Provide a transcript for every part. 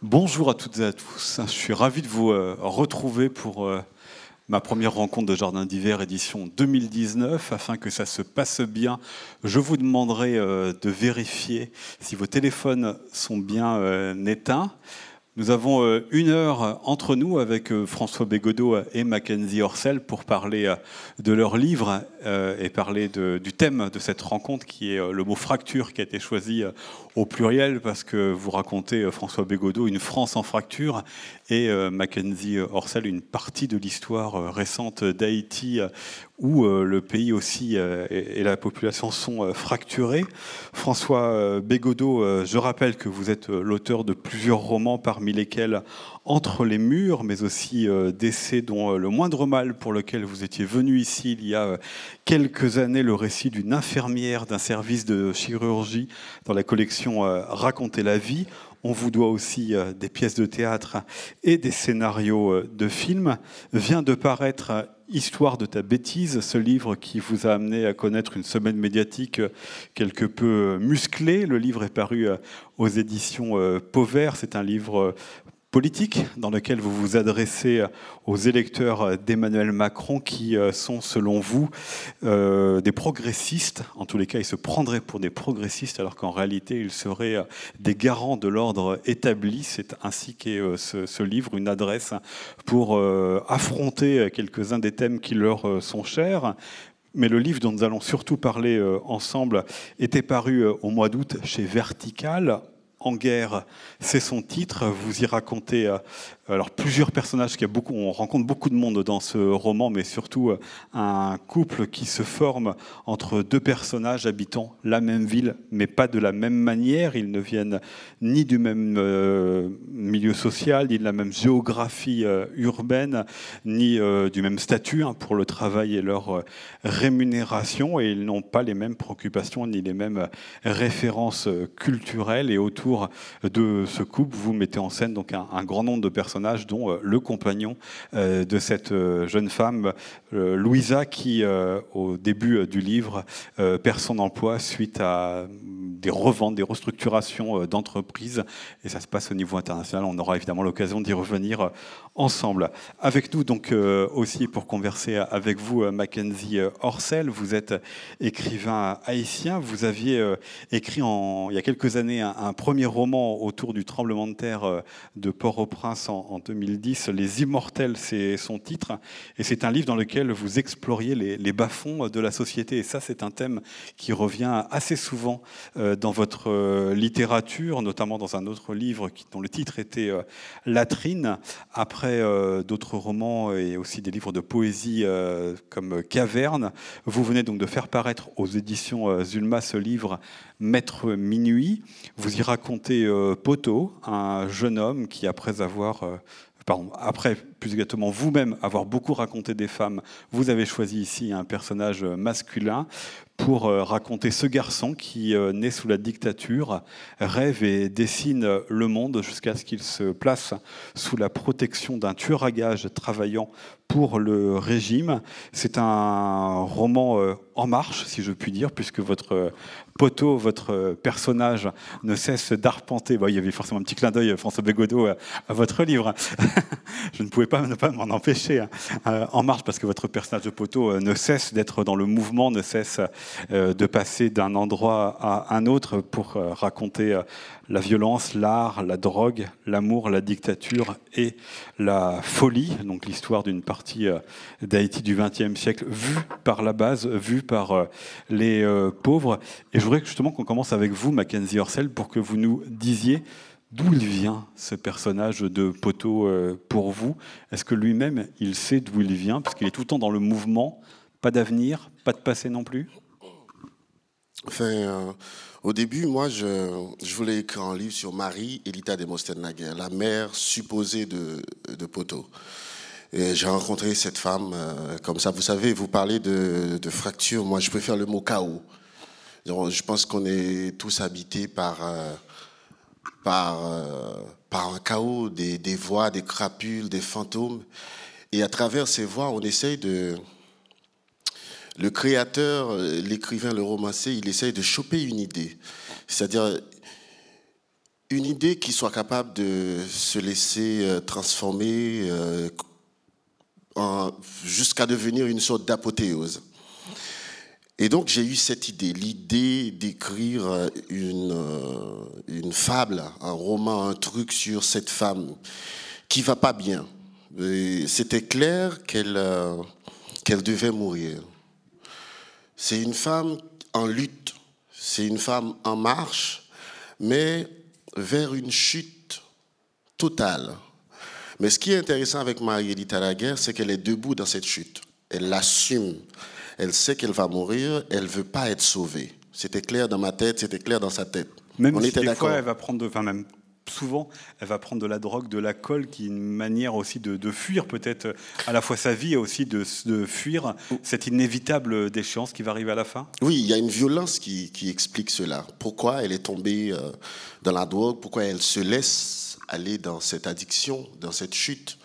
Bonjour à toutes et à tous. Je suis ravi de vous euh, retrouver pour euh, ma première rencontre de Jardin d'hiver édition 2019. Afin que ça se passe bien, je vous demanderai euh, de vérifier si vos téléphones sont bien éteints. Nous avons euh, une heure entre nous avec euh, François Bégodeau et Mackenzie Orsel pour parler euh, de leur livre et parler du thème de cette rencontre qui est le mot fracture qui a été choisi au pluriel parce que vous racontez, François Bégodeau, une France en fracture et Mackenzie Orsel une partie de l'histoire récente d'Haïti où euh, le pays aussi euh, et la population sont euh, fracturés. François Bégodeau, je rappelle que vous êtes l'auteur de plusieurs romans, parmi lesquels Entre les murs, mais aussi d'essais dont Le moindre mal, pour lequel vous étiez venu ici il y a quelques années, le récit d'une infirmière d'un service de chirurgie dans la collection Raconter la vie. On vous doit aussi des pièces de théâtre et des scénarios de films. Vient de paraître Histoire de ta bêtise, ce livre qui vous a amené à connaître une semaine médiatique quelque peu musclée. Le livre est paru euh, aux éditions euh, Pauvert. C'est un livre politique dans lequel vous vous adressez aux électeurs d'Emmanuel Macron qui euh, sont, selon vous, euh, des progressistes. En tous les cas, ils se prendraient pour des progressistes alors qu'en réalité, ils seraient euh, des garants de l'ordre établi. C'est ainsi qu'est ce, livre, une adresse pour affronter quelques-uns des thèmes qui leur sont chers. Mais le livre dont nous allons surtout parler ensemble était paru au mois d'août chez Vertical en guerre, c'est son titre. Vous y racontez euh, alors plusieurs personnages, qui beaucoup, on rencontre beaucoup de monde dans ce roman, mais surtout euh, un couple qui se forme entre deux personnages habitant la même ville, mais pas de la même manière. Ils ne viennent ni du même euh, milieu social, ni de la même géographie urbaine, ni du même statut hein, pour le travail et leur rémunération, et ils n'ont pas les mêmes préoccupations ni les mêmes références culturelles. Et autour de ce couple, vous mettez en scène donc un, grand nombre de personnages, dont euh, le compagnon euh, de cette euh, jeune femme, Louisa, qui, au début du livre, perd son emploi suite à des reventes, des restructurations d'entreprises. Et ça se passe au niveau international. On aura évidemment l'occasion d'y revenir ensemble. Avec nous, donc, aussi pour converser avec vous, Mackenzie Orsel, vous êtes écrivain haïtien. Vous aviez écrit il y a quelques années un premier roman autour du tremblement de terre euh, de Port-au-Prince en, 2010. Les Immortels, c'est son titre. Et c'est un livre dans lequel vous exploriez les, bas-fonds de la société. Et ça, c'est un thème qui revient assez souvent euh, dans votre euh, littérature, notamment dans un autre livre dont le titre était Latrine. Après d'autres romans et aussi des livres de poésie comme Caverne, vous venez donc de faire paraître aux éditions Zulma ce livre Maître Minuit. Vous y racontez euh, Poto, un jeune homme qui, après avoir euh, pardon, après, plus exactement, vous-même avoir beaucoup raconté des femmes, vous avez choisi ici un personnage masculin pour euh, raconter ce garçon qui, naît sous la dictature, rêve et dessine le monde jusqu'à ce qu'il se place sous la protection d'un tueur à gages travaillant pour le régime. C'est un roman en marche, si je puis dire, puisque votre poteau, votre personnage ne cesse d'arpenter. il y avait forcément un petit clin d'œil, François Bégodeau, à, votre livre. je ne pouvais pas ne pas m'en empêcher hein. euh, en marche parce que votre personnage de poteau euh, ne cesse d'être dans le mouvement, ne cesse euh, de passer d'un endroit à un autre pour raconter la violence, l'art, la drogue, l'amour, la dictature et la folie. Donc l'histoire d'une partie d'Haïti du XXe siècle vue par la base, vue par les pauvres. Et je voudrais justement qu'on commence avec vous, Mackenzie Orsel, pour que vous nous disiez d'où il vient, ce personnage de poteau euh, pour vous. Est-ce que lui-même, il sait d'où il vient Parce qu'il est tout le temps dans le mouvement, pas d'avenir, pas de passé non plus? Enfin, euh, au début, moi, je, voulais écrire un livre sur Marie Elita de Mostennaguer, la mère supposée de, Poteau. Et j'ai rencontré cette femme euh, comme ça. Vous savez, vous parlez de, de fracture. Moi, je préfère le mot chaos. Je pense qu'on est tous habités par, euh, euh, par un chaos, des, voix, des crapules, des fantômes. Et à travers ces voix, on essaye de... Le créateur, l'écrivain, le romancier, il essaye de choper une idée. C'est-à-dire une idée qui soit capable de se laisser euh, transformer euh, jusqu'à devenir une sorte d'apothéose. Et donc j'ai eu cette idée, l'idée d'écrire euh, une, fable, un roman, un truc sur cette femme qui va pas bien. C'était clair qu'elle devait mourir. C'est une femme en lutte, c'est une femme en marche, mais vers une chute totale. Mais ce qui est intéressant avec Marie-Édith Laguerre, c'est qu'elle est debout dans cette chute. Elle l'assume. Elle sait qu'elle va mourir. Elle ne veut pas être sauvée. C'était clair dans ma tête, c'était clair dans sa tête. Même On si était des fois, elle va prendre, de, enfin même souvent, elle va prendre de la drogue, de l'alcool, qui est une manière aussi de, fuir peut-être à la fois sa vie et aussi de, fuir cette inévitable déchéance qui va arriver à la fin? Oui, il y a une violence qui, explique cela. Pourquoi elle est tombée euh, dans la drogue, pourquoi elle se laisse aller dans cette addiction, dans cette chute?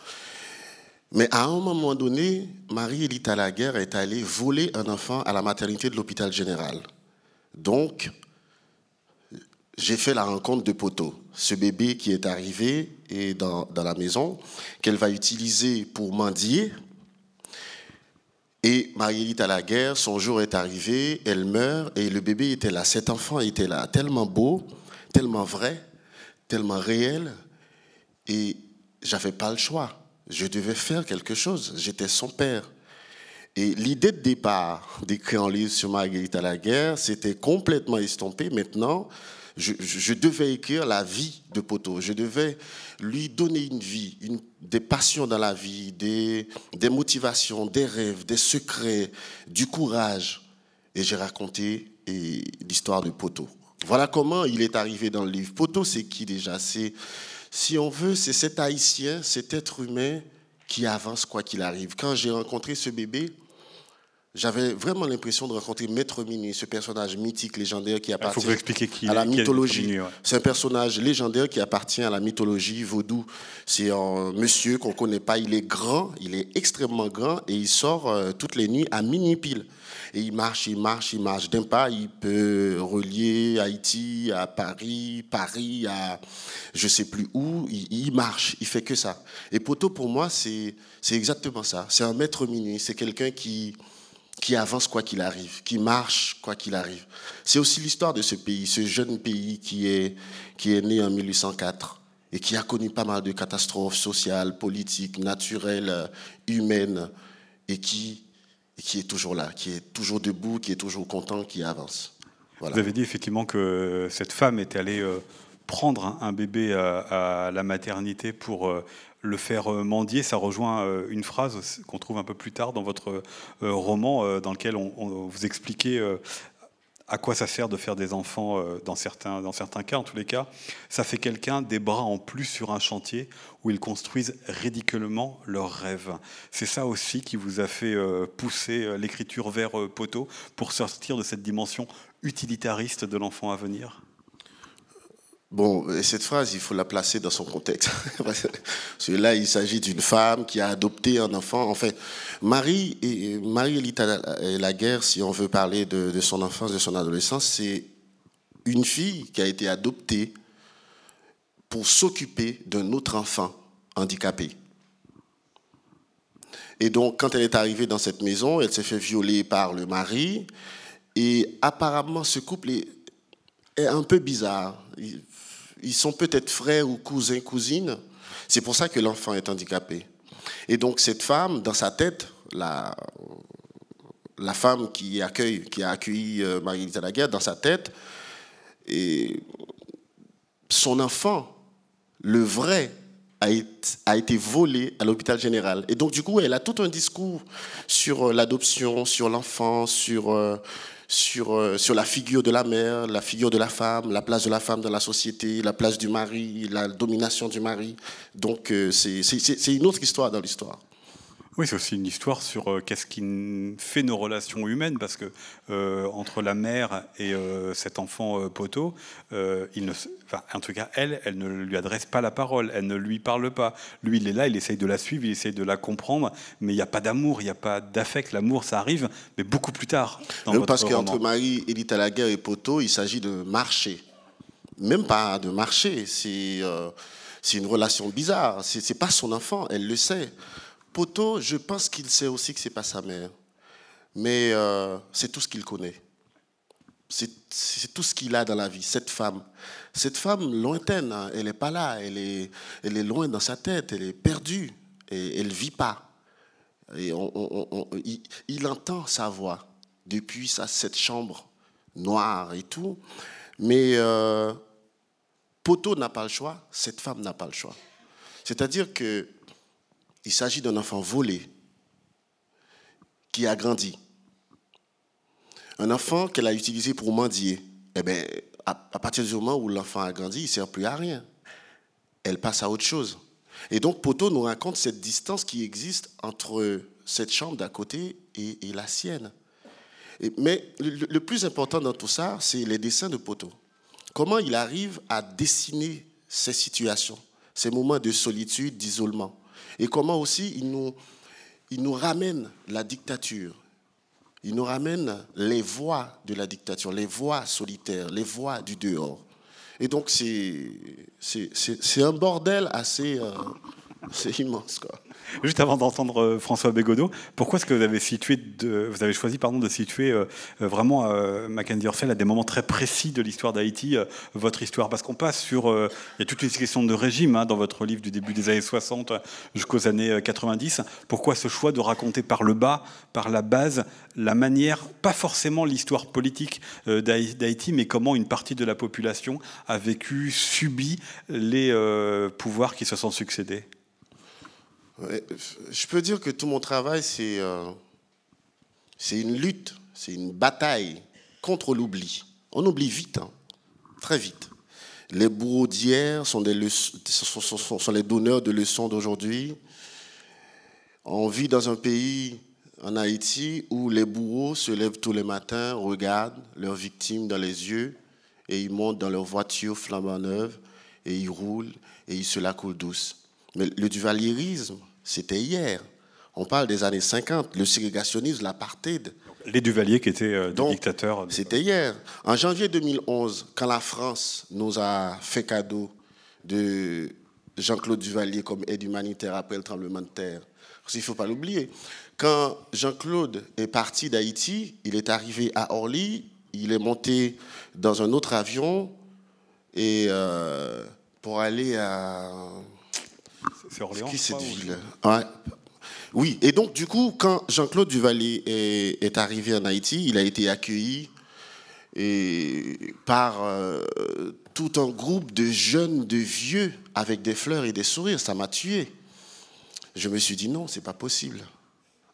Mais à un moment donné, Marie-Élite Laguerre est allée voler un enfant à la maternité de l'hôpital général. Donc, j'ai fait la rencontre de Poto, ce bébé qui est arrivé et dans, la maison, qu'elle va utiliser pour mendier. Et Marie-Élite à la guerre, son jour est arrivé, elle meurt et le bébé était là. Cet enfant était là, tellement beau, tellement vrai, tellement réel. Et j'avais pas le choix. Je devais faire quelque chose. J'étais son père. Et l'idée de départ d'écrire un livre sur Marguerite à la guerre, c'était complètement estompé. Maintenant, je, devais écrire la vie de Poto. Je devais lui donner une vie, des passions dans la vie, des, des motivations, des rêves, des secrets, du courage. Et j'ai raconté l'histoire de Poto. Voilà comment il est arrivé dans le livre. Poto, c'est qui déjà? C'est, si on veut, c'est cet haïtien, cet être humain qui avance quoi qu'il arrive. Quand j'ai rencontré ce bébé, j'avais vraiment l'impression de rencontrer Maître Mini, ce personnage mythique, légendaire qui appartient à la mythologie. C'est un personnage légendaire qui appartient à la mythologie vaudou. C'est un monsieur qu'on ne connaît pas. Il est grand, il est extrêmement grand et il sort euh, toutes les nuits à mini pile. Et il marche, il marche, il marche. D'un pas, il peut relier Haïti à Paris, Paris à je sais plus où. Il, il marche, il fait que ça. Et Poto, pour moi, c'est exactement ça. C'est un maître minuit. C'est quelqu'un qui qui avance quoi qu'il arrive, qui marche quoi qu'il arrive. C'est aussi l'histoire de ce pays, ce jeune pays qui est, qui est né en 1804 et qui a connu pas mal de catastrophes sociales, politiques, naturelles, euh, humaines, et qui, qui est toujours là, qui est toujours debout, qui est toujours content, qui avance. Vous avez dit effectivement que cette femme était allée euh, prendre un bébé à, la maternité pour euh, le faire euh, mendier, ça rejoint euh, une phrase qu'on trouve un peu plus tard dans votre roman, dans lequel on, vous expliquez à quoi ça sert de faire des enfants dans certains, dans certains cas, en tous les cas. Ça fait quelqu'un des bras en plus sur un chantier où ils construisent ridiculement leurs rêves. C'est ça aussi qui vous a fait pousser l'écriture vers Poteau pour sortir de cette dimension utilitariste de l'enfant à venir? Bon, cette phrase, il faut la placer dans son contexte. Parce que là, il s'agit d'une femme qui a adopté un enfant. En fait, Marie, et Marie la guerre, si on veut parler de, son enfance, de son adolescence, c'est une fille qui a été adoptée pour s'occuper d'un autre enfant handicapé. Et donc, quand elle est arrivée dans cette maison, elle s'est fait violer par le mari. Et apparemment, ce couple est un peu bizarre ils sont peut-être frères ou cousins, cousines. C'est pour ça que l'enfant est handicapé. Et donc cette femme, dans sa tête, la, la femme qui, accueille, qui a accueilli euh, Marie-Lisa Laguerre, dans sa tête, et son enfant, le vrai, a été, volé à l'hôpital général. Et donc, du coup, elle a tout un discours sur euh, l'adoption, sur l'enfant, sur, euh, sur, euh, sur la figure de la mère, la figure de la femme, la place de la femme dans la société, la place du mari, la domination du mari. Donc euh, c'est une autre histoire dans l'histoire. Oui, c'est aussi une histoire sur euh, qu'est-ce qui fait nos relations humaines, parce que euh, entre la mère et euh, cet enfant poteau, il ne, en tout cas, elle, elle ne lui adresse pas la parole, elle ne lui parle pas. Lui, il est là, il essaye de la suivre, il essaye de la comprendre, mais il n'y a pas d'amour, il n'y a pas d'affect. L'amour, ça arrive, mais beaucoup plus tard. Dans parce qu'entre Marie, Edith Alaguerre et Poteau, il s'agit de marcher. Même pas de marcher, c'est c'est une relation bizarre. C'est n'est pas son enfant, elle le sait. Poto, je pense qu'il sait aussi que c'est pas sa mère. Mais euh, c'est tout ce qu'il connaît. C'est tout ce qu'il a dans la vie, cette femme. Cette femme lointaine, hein, elle n'est pas là, elle est, elle est loin dans sa tête, elle est perdue, et elle ne vit pas. Et il, entend sa voix depuis cette chambre noire et tout, mais euh, Poto n'a pas le choix, cette femme n'a pas le choix. C'est-à-dire que il s'agit d'un enfant volé qui a grandi. Un enfant qu'elle a utilisé pour mendier. Eh bien, à, partir du moment où l'enfant a grandi, il ne sert plus à rien. Elle passe à autre chose. Et donc, Poto nous raconte cette distance qui existe entre cette chambre d'à côté et, la sienne. mais le, plus important dans tout ça, c'est les dessins de Poto. Comment il arrive à dessiner ces situations, ces moments de solitude, d'isolement et comment aussi il nous, il nous ramène la dictature. Il nous ramène les voix de la dictature, les voix solitaires, les voix du dehors. Et donc, c'est un bordel assez euh, immense. Quoi. Juste avant d'entendre euh, François Bégodeau, pourquoi est-ce que vous avez, vous choisi de situer euh, euh, vraiment Mackenzie Orsel à des moments très précis de l'histoire d'Haïti, votre histoire? Parce qu'on passe sur. il y a toutes les questions de régime hein, dans votre livre du début des années 60 jusqu'aux années 90. Pourquoi ce choix de raconter par le bas, par la base, la manière, pas forcément l'histoire politique d'Haïti, mais comment une partie de la population a vécu, subi les pouvoirs qui se sont succédés? Je peux dire que tout mon travail, c'est euh, une lutte, c'est une bataille contre l'oubli. On oublie vite, hein, très vite. Les bourreaux d'hier sont, sont, sont, les donneurs de leçons d'aujourd'hui. On vit dans un pays, en Haïti, où les bourreaux se lèvent tous les matins, regardent leurs victimes dans les yeux, et ils montent dans leur voiture flambant neuve, et ils roulent, et ils se la coulent douce. Mais le duvalierisme, c'était hier. On parle des années 50, le ségrégationnisme, l'apartheid. Les Duvaliers qui étaient euh, des dictateurs. C'était hier. En janvier 2011, quand la France nous a fait cadeau de Jean-Claude Duvalier comme aide humanitaire après le tremblement de terre, il ne faut pas l'oublier. Quand Jean-Claude est parti d'Haïti, il est arrivé à Orly, il est monté dans un autre avion et euh, pour aller à c'est Orléans. Qui cette ville Oui, et donc du coup, quand Jean-Claude Duvalier est, arrivé en Haïti, il a été accueilli et, par euh, tout un groupe de jeunes, de vieux, avec des fleurs et des sourires. Ça m'a tué. Je me suis dit non, c'est pas possible.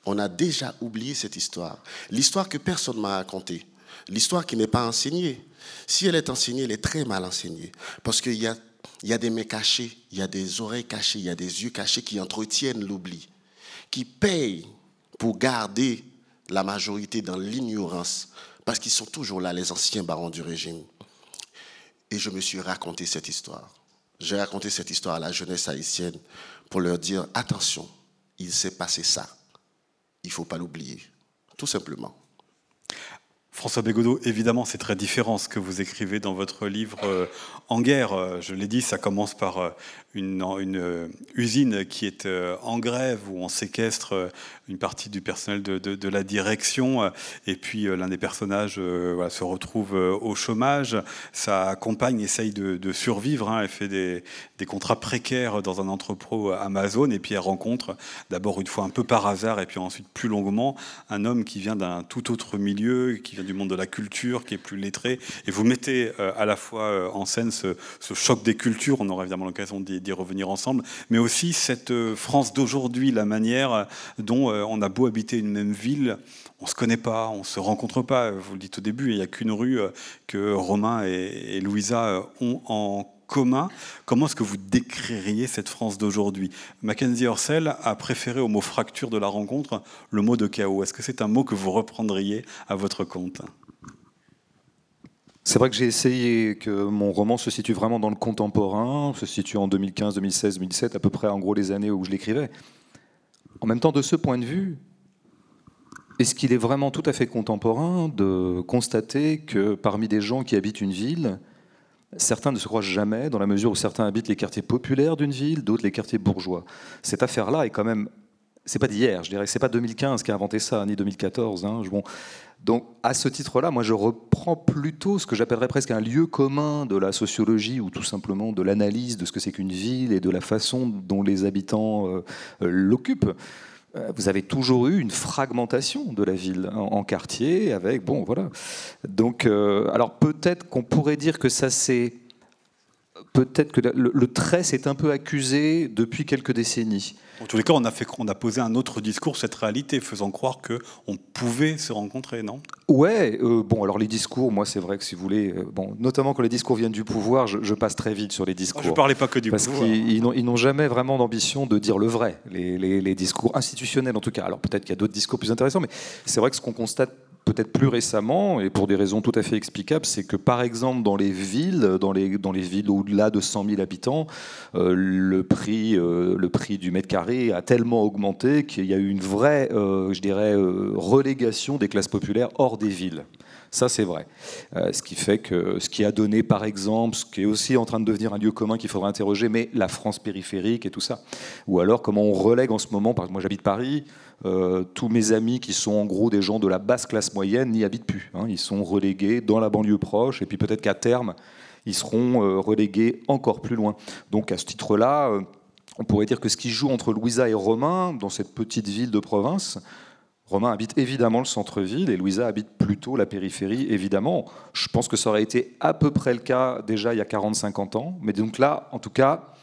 On a déjà oublié cette histoire. L'histoire que personne m'a racontée. L'histoire qui n'est pas enseignée. Si elle est enseignée, elle est très mal enseignée. Parce qu'il y a il y a des mains cachées, il y a des oreilles cachées, il y a des yeux cachés qui entretiennent l'oubli, qui payent pour garder la majorité dans l'ignorance, parce qu'ils sont toujours là, les anciens barons du régime. Et je me suis raconté cette histoire. J'ai raconté cette histoire à la jeunesse haïtienne pour leur dire, attention, il s'est passé ça. Il ne faut pas l'oublier, tout simplement. François Bégodeau, évidemment, c'est très différent ce que vous écrivez dans votre livre euh, En guerre. Euh, je l'ai dit, ça commence par euh, une, une, usine qui est en grève, où on séquestre une partie du personnel de, de, la direction, et puis l'un des personnages se retrouve au chômage. Sa compagne essaye de, survivre, hein, elle fait des, contrats précaires dans un entrepôt Amazon, et puis elle rencontre d'abord une fois un peu par hasard, et puis ensuite plus longuement, un homme qui vient d'un tout autre milieu, qui vient du monde de la culture, qui est plus lettré. Et vous mettez euh, à la fois euh, en scène ce, choc des cultures, on aura évidemment l'occasion d'y revenir ensemble, mais aussi cette euh, France d'aujourd'hui, la manière dont on a beau habiter une même ville, on se connaît pas, on se rencontre pas. Vous le dites au début, il n'y a qu'une rue que Romain et, Louisa ont en commun. Comment est-ce que vous décririez cette France d'aujourd'hui? Mackenzie Orsel a préféré au mot fracture de la rencontre le mot de chaos. Est-ce que c'est un mot que vous reprendriez à votre compte? C'est vrai que j'ai essayé que mon roman se situe vraiment dans le contemporain, se situe en 2015, 2016, 2017, à peu près en gros les années où je l'écrivais. En même temps, de ce point de vue, est-ce qu'il est vraiment tout à fait contemporain de constater que parmi des gens qui habitent une ville, certains ne se croient jamais, dans la mesure où certains habitent les quartiers populaires d'une ville, d'autres les quartiers bourgeois? Cette affaire-là est quand même c'est pas d'hier, je dirais. C'est pas 2015 qui a inventé ça, ni 2014. Hein. Bon. Donc, à ce titre-là, moi, je reprends plutôt ce que j'appellerais presque un lieu commun de la sociologie ou tout simplement de l'analyse de ce que c'est qu'une ville et de la façon dont les habitants euh, euh, l'occupent. Euh, vous avez toujours eu une fragmentation de la ville en, quartier avec bon voilà. Donc, alors peut-être qu'on pourrait dire que ça s'est peut-être que le, trait s'est un peu accusé depuis quelques décennies. En tous les cas, on a, fait, on a posé un autre discours, cette réalité, faisant croire qu'on pouvait se rencontrer, non? Ouais, euh, bon, alors les discours, moi, c'est vrai que si vous voulez, euh, bon, notamment quand les discours viennent du pouvoir, je, passe très vite sur les discours. je ne parlais pas que du parce pouvoir. Parce qu'ils n'ont jamais vraiment d'ambition de dire le vrai, les, les discours institutionnels en tout cas. Alors peut-être qu'il y a d'autres discours plus intéressants, mais c'est vrai que ce qu'on constate peut-être plus récemment, et pour des raisons tout à fait explicables, c'est que par exemple dans les villes, dans les, villes au-delà de 100 000 habitants, euh, le, prix, euh, le prix du mètre carré a tellement augmenté qu'il y a eu une vraie, euh, je dirais, relégation des classes populaires hors des villes. Ça, c'est vrai. ce qui fait que ce qui a donné, par exemple, ce qui est aussi en train de devenir un lieu commun qu'il faudra interroger, mais la France périphérique et tout ça. Ou alors comment on relègue en ce moment, par exemple, moi j'habite Paris, euh, tous mes amis qui sont en gros des gens de la basse classe moyenne n'y habitent plus. Hein. Ils sont relégués dans la banlieue proche et puis peut-être qu'à terme, ils seront euh, relégués encore plus loin. Donc à ce titre-là, euh, on pourrait dire que ce qui joue entre Louisa et Romain dans cette petite ville de province, Romain habite évidemment le centre-ville et Louisa habite plutôt la périphérie, évidemment. Je pense que ça aurait été à peu près le cas déjà il y a 40-50 ans. Mais donc là, en tout cas,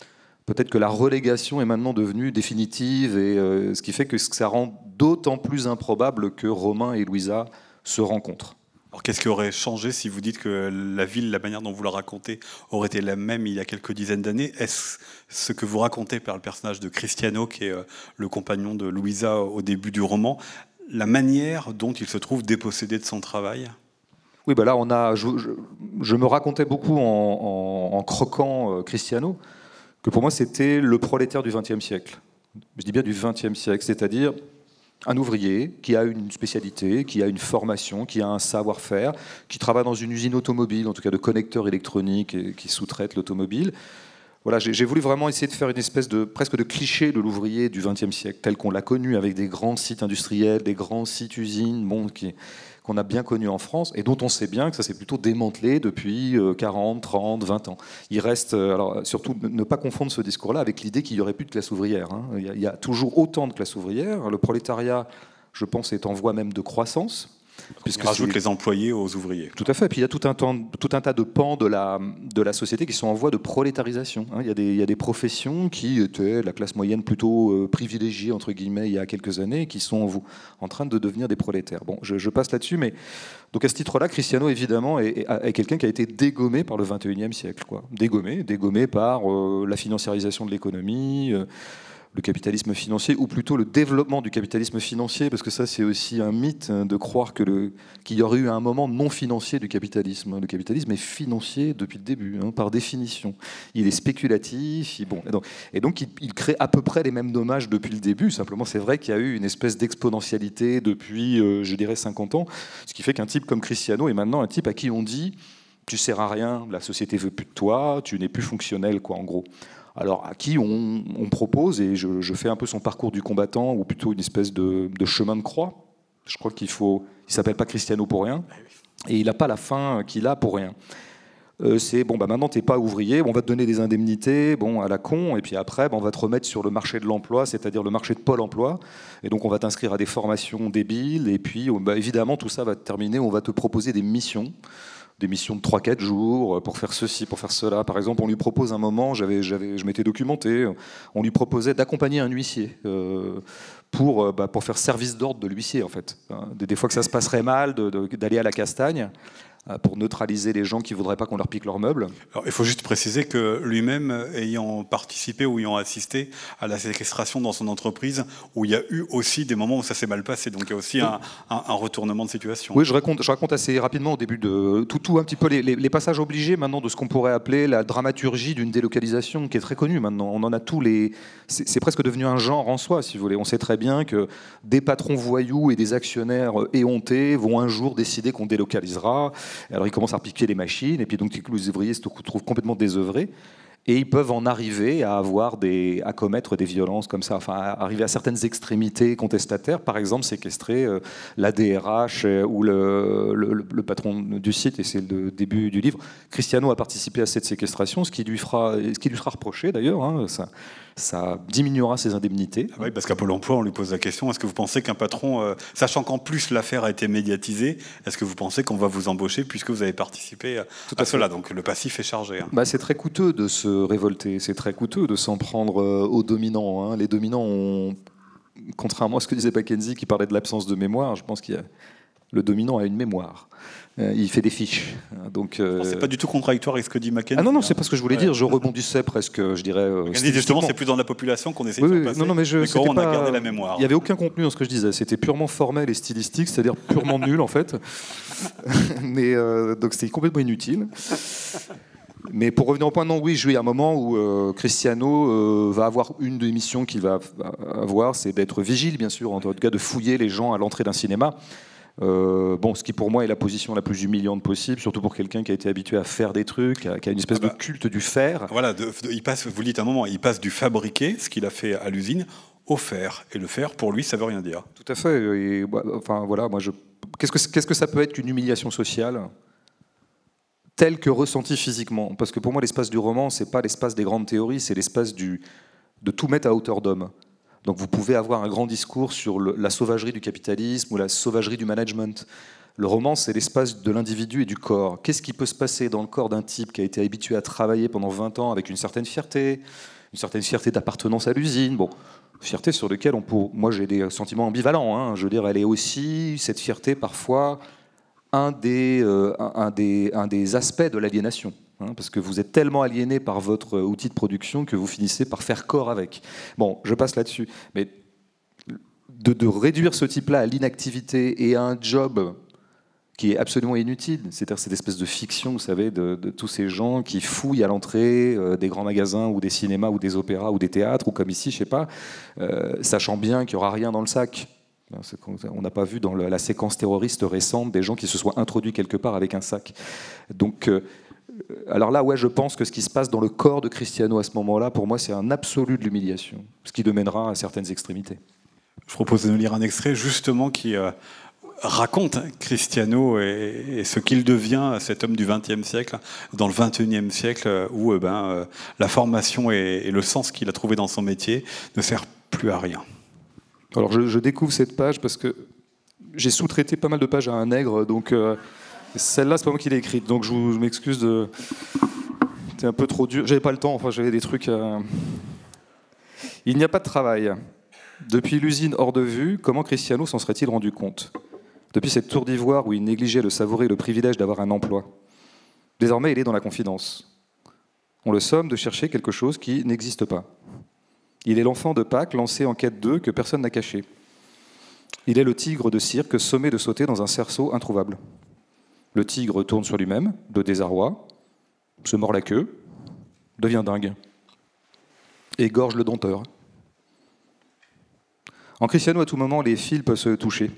peut-être que la relégation est maintenant devenue définitive, et euh, ce qui fait que ça rend d'autant plus improbable que Romain et Louisa se rencontrent. Alors qu'est-ce qui aurait changé si vous dites que la ville, la manière dont vous la racontez, aurait été la même il y a quelques dizaines d'années? Est-ce ce que vous racontez par le personnage de Cristiano, qui est euh, le compagnon de Louisa au début du roman, la manière dont il se trouve dépossédé de son travail? Oui, bah là, on a, je, me racontais beaucoup en, croquant euh, Cristiano que pour moi c'était le prolétaire du XXe siècle. Je dis bien du XXe siècle, c'est-à-dire un ouvrier qui a une spécialité, qui a une formation, qui a un savoir-faire, qui travaille dans une usine automobile, en tout cas de connecteurs électroniques et qui sous-traite l'automobile. Voilà, j'ai voulu vraiment essayer de faire une espèce de presque de cliché de l'ouvrier du XXe siècle, tel qu'on l'a connu avec des grands sites industriels, des grands sites usines, bon, qu'on a bien connu en France et dont on sait bien que ça s'est plutôt démantelé depuis 40, 30, 20 ans. Il reste, euh, alors surtout ne pas confondre ce discours-là avec l'idée qu'il n'y aurait plus de classe ouvrière. Hein. Il, y a, toujours autant de classes ouvrières. Le prolétariat, je pense, est en voie même de croissance. Puisque rajoute les employés aux ouvriers. Tout à fait. Puis il y a tout un, tout un tas de pans de la, de la société qui sont en voie de prolétarisation. Hein. Il, y a des, il y a des professions qui étaient la classe moyenne plutôt euh, privilégiée, entre guillemets, il y a quelques années, qui sont en, en train de devenir des prolétaires. Bon, je, passe là-dessus, mais donc à ce titre-là, Cristiano, évidemment, est, quelqu'un qui a été dégommé par le 21e siècle. Quoi. Dégommé, dégommé par euh, la financiarisation de l'économie. Euh, le capitalisme financier, ou plutôt le développement du capitalisme financier, parce que ça c'est aussi un mythe hein, de croire qu'il y aurait eu un moment non financier du capitalisme. Le capitalisme est financier depuis le début, hein, par définition. Il est spéculatif, bon, et donc, il, crée à peu près les mêmes dommages depuis le début. Simplement, c'est vrai qu'il y a eu une espèce d'exponentialité depuis, euh, je dirais, 50 ans, ce qui fait qu'un type comme Cristiano est maintenant un type à qui on dit tu sers à rien, la société veut plus de toi, tu n'es plus fonctionnel, quoi, en gros alors à qui on, propose, et je, fais un peu son parcours du combattant, ou plutôt une espèce de, chemin de croix. Je crois qu'il faut. Il s'appelle pas Cristiano pour rien, et il n'a pas la fin qu'il a pour rien. Euh, c'est bon, bah maintenant t'es pas ouvrier, on va te donner des indemnités, bon à la con, et puis après bah, on va te remettre sur le marché de l'emploi, c'est-à-dire le marché de Pôle Emploi, et donc on va t'inscrire à des formations débiles, et puis bah, évidemment tout ça va te terminer, on va te proposer des missions des missions de 3-4 jours euh, pour faire ceci, pour faire cela. Par exemple, on lui propose un moment, je m'étais documenté, on lui proposait d'accompagner un huissier euh, pour, euh, bah, pour faire service d'ordre de l'huissier, en fait. Hein, des, fois que ça se passerait mal, d'aller à la castagne. Euh, pour neutraliser les gens qui voudraient pas qu'on leur pique leurs meubles. Alors, il faut juste préciser que lui-même, ayant participé ou ayant assisté à la séquestration dans son entreprise, où il y a eu aussi des moments où ça s'est mal passé, donc il y a aussi un, retournement de situation. Oui, je raconte, je raconte assez rapidement au début de tout, tout un petit peu les, les passages obligés maintenant de ce qu'on pourrait appeler la dramaturgie d'une délocalisation, qui est très connue maintenant. On en a tous les, c'est presque devenu un genre en soi, si vous voulez. On sait très bien que des patrons voyous et des actionnaires éhontés vont un jour décider qu'on délocalisera. Alors ils commencent à piquer les machines, et puis donc les ouvriers se trouvent complètement désœuvrés et ils peuvent en arriver à avoir des, à commettre des violences comme ça, enfin à arriver à certaines extrémités contestataires, par exemple séquestrer euh, la DRH euh, ou le, le, patron du site, et c'est le début du livre. Cristiano a participé à cette séquestration, ce qui lui fera, ce qui lui sera reproché d'ailleurs. Hein, ça, ça diminuera ses indemnités. Ah oui, parce qu'à Pôle emploi, on lui pose la question est-ce que vous pensez qu'un patron, euh, sachant qu'en plus l'affaire a été médiatisée, est-ce que vous pensez qu'on va vous embaucher puisque vous avez participé à, Tout à, cela? Donc le passif est chargé. Hein. Bah, c'est très coûteux de se révolter, c'est très coûteux de s'en prendre euh, aux dominants. Hein. Les dominants ont, contrairement à ce que disait Mackenzie qui parlait de l'absence de mémoire, je pense qu'il y a le dominant a une mémoire. Euh, il fait des fiches. Donc, euh, c'est pas du tout contradictoire avec ce que dit Mackenzie. Ah non, non, c'est pas ce que je voulais dire. Je rebondissais presque, je dirais. Euh, justement, c'est plus dans la population qu'on essaie de faire passer. Non, non, mais je. on a gardé la mémoire. Il y avait aucun contenu dans ce que je disais. C'était purement formel et stylistique, c'est-à-dire purement nul en fait. mais donc c'était complètement inutile. Mais pour revenir au point, non, oui, je vais à un moment où Cristiano va avoir une des missions qu'il va avoir, c'est d'être vigile, bien sûr, en tout cas de fouiller les gens à l'entrée d'un cinéma. Euh, bon, ce qui pour moi est la position la plus humiliante possible, surtout pour quelqu'un qui a été habitué à faire des trucs, qui a une espèce ah de bah, culte du faire. Voilà, il passe, vous le dites un moment, il passe du fabriqué, ce qu'il a fait à l'usine, au faire. Et le faire, pour lui, ça veut rien dire. Tout à fait. Bah, enfin voilà, moi je. Qu'est-ce que qu'est-ce que ça peut être qu'une humiliation sociale? Telle que ressentie physiquement Parce que pour moi, l'espace du roman, c'est pas l'espace des grandes théories, c'est l'espace du de tout mettre à hauteur d'homme. Donc vous pouvez avoir un grand discours sur la sauvagerie du capitalisme ou la sauvagerie du management. Le roman, c'est l'espace de l'individu et du corps. Qu'est-ce qui peut se passer dans le corps d'un type qui a été habitué à travailler pendant 20 ans avec une certaine fierté, une certaine fierté d'appartenance à l'usine? Bon, fierté sur laquelle on peut. Moi, j'ai des sentiments ambivalents. Hein. Je veux dire, elle est aussi, cette fierté, parfois, un des, euh, un des, un des aspects de l'aliénation. Hein, parce que vous êtes tellement aliéné par votre outil de production que vous finissez par faire corps avec. Bon, je passe là-dessus. Mais de, réduire ce type-là à l'inactivité et à un job qui est absolument inutile, c'est-à-dire cette espèce de fiction, vous savez, de, tous ces gens qui fouillent à l'entrée euh, des grands magasins ou des cinémas ou des opéras ou des théâtres ou comme ici, je sais pas, euh, sachant bien qu'il n'y aura rien dans le sac. On n'a pas vu dans la séquence terroriste récente des gens qui se soient introduits quelque part avec un sac. Donc euh, euh, alors là, ouais, je pense que ce qui se passe dans le corps de Cristiano à ce moment-là, pour moi, c'est un absolu de l'humiliation, ce qui mènera à certaines extrémités. Je propose de nous lire un extrait justement qui euh, raconte Cristiano et, ce qu'il devient, cet homme du XXe siècle, dans le XXIe siècle, où euh, ben, la formation et, le sens qu'il a trouvé dans son métier ne sert plus à rien. Alors je, découvre cette page parce que j'ai sous-traité pas mal de pages à un nègre, donc celle-là, c'est pas moi qui l'ai écrite, donc je, m'excuse de. C'était un peu trop dur. J'avais pas le temps, enfin, j'avais des trucs. Il n'y a pas de travail. Depuis l'usine hors de vue, comment Cristiano s'en serait-il rendu compte? Depuis cette tour d'ivoire où il négligeait le savourer le privilège d'avoir un emploi. Désormais, il est dans la confidence. On le somme de chercher quelque chose qui n'existe pas. Il est l'enfant de Pâques lancé en quête d'eux que personne n'a caché. Il est le tigre de cirque sommé de sauter dans un cerceau introuvable. Le tigre tourne sur lui-même, de désarroi, se mord la queue, devient dingue, égorge le dompteur. En Cristiano, à tout moment, les fils peuvent se toucher.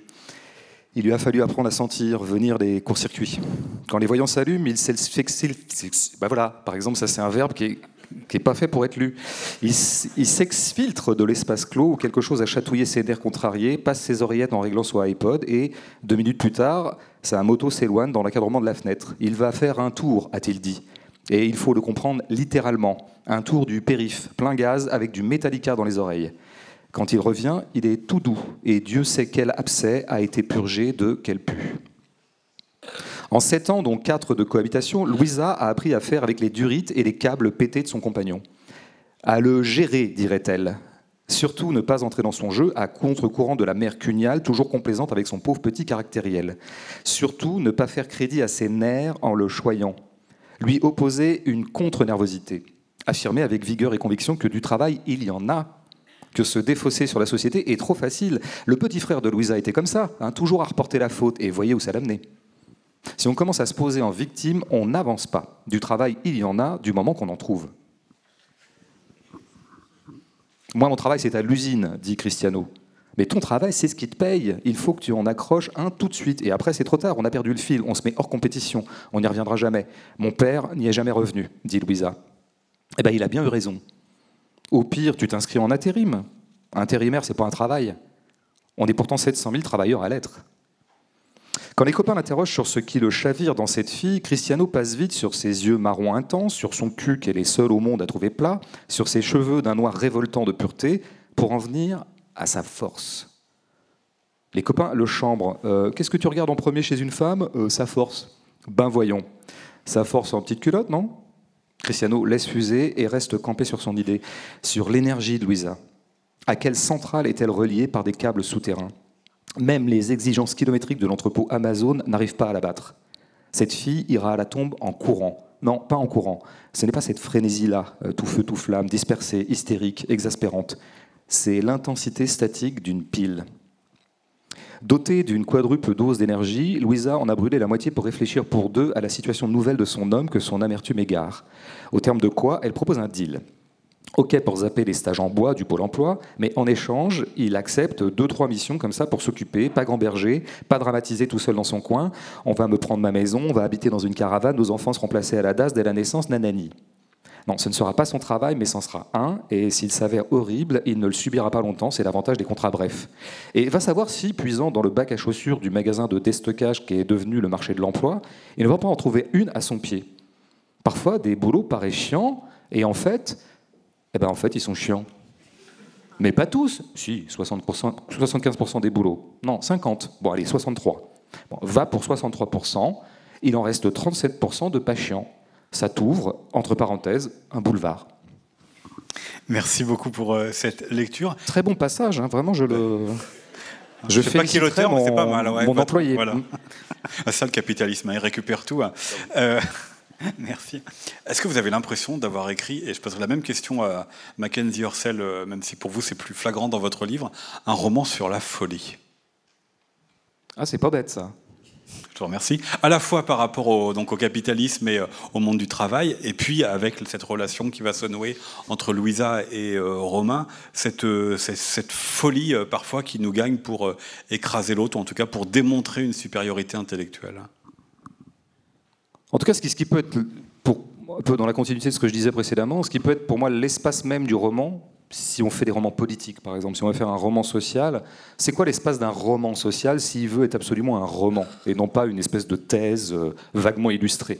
Il lui a fallu apprendre à sentir, venir des courts-circuits. Quand les voyants s'allument, il s'exfiltre. Ben voilà, par exemple, ça c'est un verbe qui est qui n'est pas fait pour être lu. Il, s'exfiltre de l'espace clos où quelque chose a chatouillé ses nerfs contrariés, passe ses oreillettes en réglant son iPod et, deux minutes plus tard, sa moto s'éloigne dans l'encadrement de la fenêtre. Il va faire un tour, a-t-il dit. Et il faut le comprendre littéralement. Un tour du périph, plein gaz, avec du métallica dans les oreilles. Quand il revient, il est tout doux, et Dieu sait quel abcès a été purgé de quel pu. En sept ans, dont quatre de cohabitation, Louisa a appris à faire avec les durites et les câbles pétés de son compagnon. À le gérer, dirait-elle. Surtout ne pas entrer dans son jeu à contre-courant de la mère cuniale, toujours complaisante avec son pauvre petit caractériel. Surtout ne pas faire crédit à ses nerfs en le choyant. Lui opposer une contre-nervosité. Affirmer avec vigueur et conviction que du travail, il y en a. Que se défausser sur la société est trop facile. Le petit frère de Louisa était comme ça, hein, toujours à reporter la faute, et voyez où ça l'amenait. Si on commence à se poser en victime, on n'avance pas. Du travail, il y en a, du moment qu'on en trouve. Moi, mon travail, c'est à l'usine, dit Cristiano. Mais ton travail, c'est ce qui te paye. Il faut que tu en accroches un tout de suite. Et après, c'est trop tard. On a perdu le fil. On se met hors compétition. On n'y reviendra jamais. Mon père n'y est jamais revenu, dit Louisa. Eh bien, il a bien eu raison. Au pire, tu t'inscris en intérim. Intérimaire, c'est pas un travail. On est pourtant 700 000 travailleurs à l'être. Quand les copains l'interrogent sur ce qui le chavire dans cette fille, Cristiano passe vite sur ses yeux marrons intenses, sur son cul qu'elle est seule au monde à trouver plat, sur ses cheveux d'un noir révoltant de pureté, pour en venir à sa force. Les copains le chambrent. Euh, qu'est-ce que tu regardes en premier chez une femme? Euh, Sa force. Ben voyons. Sa force en petite culotte, non? Cristiano laisse fuser et reste campé sur son idée, sur l'énergie de Louisa. À quelle centrale est-elle reliée par des câbles souterrains? Même les exigences kilométriques de l'entrepôt Amazon n'arrivent pas à la battre. Cette fille ira à la tombe en courant. Non, pas en courant. Ce n'est pas cette frénésie-là, euh, tout feu, tout flamme, dispersée, hystérique, exaspérante. C'est l'intensité statique d'une pile. Dotée d'une quadruple dose d'énergie, Louisa en a brûlé la moitié pour réfléchir pour deux à la situation nouvelle de son homme que son amertume égare. Au terme de quoi, elle propose un deal. OK pour zapper les stages en bois du Pôle emploi, mais en échange, il accepte deux, trois missions comme ça pour s'occuper, pas grand berger, pas dramatiser tout seul dans son coin. On va me prendre ma maison, on va habiter dans une caravane, nos enfants seront placés à la DAS dès la naissance, nanani. Non, ce ne sera pas son travail, mais c'en sera un, et s'il s'avère horrible, il ne le subira pas longtemps, c'est l'avantage des contrats brefs. Et va savoir si, puisant dans le bac à chaussures du magasin de déstockage qui est devenu le marché de l'emploi, il ne va pas en trouver une à son pied. Parfois, des boulots paraissent chiants, et en fait, eh bien, en fait, ils sont chiants. Mais pas tous. Si, 60%, 75% des boulots. Non, 50. Bon, allez, 63. va pour 63%. Il en reste 37% de pas chiants. Ça t'ouvre, entre parenthèses, un boulevard. Merci beaucoup pour euh, cette lecture. Très bon passage, hein, vraiment, je le. Je fais pas qui l'auteur, mais c'est pas mal. mon employé. Voilà. Ça, le capitalisme, hein, il récupère tout. Hein. Euh, Merci. Est-ce que vous avez l'impression d'avoir écrit, et je poserai la même question à Mackenzie Orsel, euh, même si pour vous c'est plus flagrant dans votre livre, un roman sur la folie? Ah, c'est pas bête ça. Je vous remercie. À la fois par rapport au, donc, au capitalisme et euh, au monde du travail, et puis avec cette relation qui va se nouer entre Louisa et euh, Romain, cette, cette, folie parfois qui nous gagne pour écraser l'autre, ou en tout cas pour démontrer une supériorité intellectuelle. En tout cas, ce qui, peut être, un peu dans la continuité de ce que je disais précédemment, ce qui peut être pour moi l'espace même du roman, si on fait des romans politiques, par exemple, si on veut faire un roman social, c'est quoi l'espace d'un roman social s'il veut être absolument un roman et non pas une espèce de thèse euh, vaguement illustrée?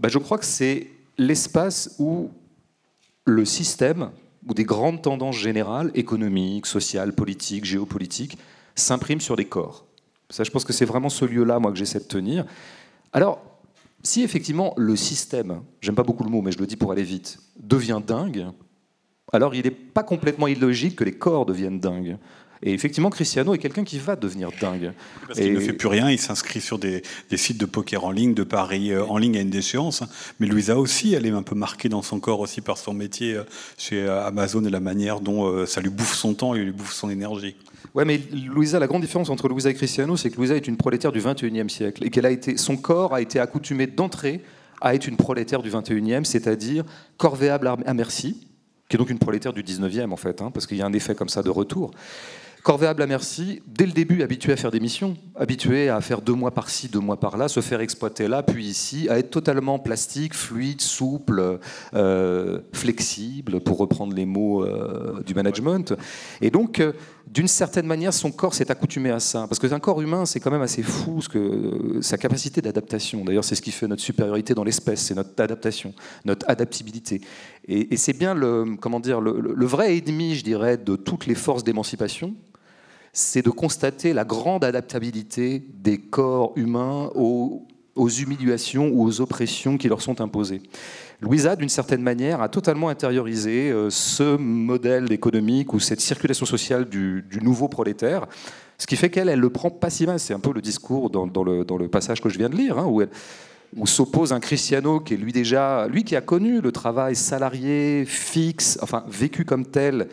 Ben, Je crois que c'est l'espace où le système, où des grandes tendances générales, économiques, sociales, politiques, géopolitiques, s'impriment sur des corps. Ça, je pense que c'est vraiment ce lieu-là, moi, que j'essaie de tenir. Alors, si effectivement le système, j'aime pas beaucoup le mot, mais je le dis pour aller vite, devient dingue, alors il n'est pas complètement illogique que les corps deviennent dingues. Et effectivement, Cristiano est quelqu'un qui va devenir dingue. Parce qu'il ne fait plus rien, il s'inscrit sur des, sites de poker en ligne, de paris euh, en ligne à une déchéance. Mais Louisa aussi, elle est un peu marquée dans son corps aussi par son métier euh, chez euh, Amazon et la manière dont ça lui bouffe son temps et lui bouffe son énergie. Ouais, mais Louisa, la grande différence entre Louisa et Cristiano, c'est que Louisa est une prolétaire du 21e siècle et qu'elle a été, son corps a été accoutumé d'entrée à être une prolétaire du 21e, c'est-à-dire corvéable à merci, qui est donc une prolétaire du 19e en fait, hein, parce qu'il y a un effet comme ça de retour. Corvéable à merci, dès le début habitué à faire des missions, habitué à faire deux mois par-ci, deux mois par-là, se faire exploiter là, puis ici, à être totalement plastique, fluide, souple, euh, flexible, pour reprendre les mots euh, du management. Et donc, euh, d'une certaine manière, son corps s'est accoutumé à ça. Parce qu'un corps humain, c'est quand même assez fou ce que, sa capacité d'adaptation. D'ailleurs, c'est ce qui fait notre supériorité dans l'espèce, c'est notre adaptation, notre adaptabilité. Et, c'est bien le, comment dire, le vrai ennemi, je dirais, de toutes les forces d'émancipation, c'est de constater la grande adaptabilité des corps humains aux, humiliations ou aux oppressions qui leur sont imposées. Louisa, d'une certaine manière, a totalement intériorisé euh, ce modèle économique ou cette circulation sociale du, nouveau prolétaire, ce qui fait qu'elle, elle le prend pas si mal. C'est un peu le discours dans, le, passage que je viens de lire, hein, où, où s'oppose un Cristiano qui est lui déjà, lui qui a connu le travail salarié, fixe, enfin vécu comme tel,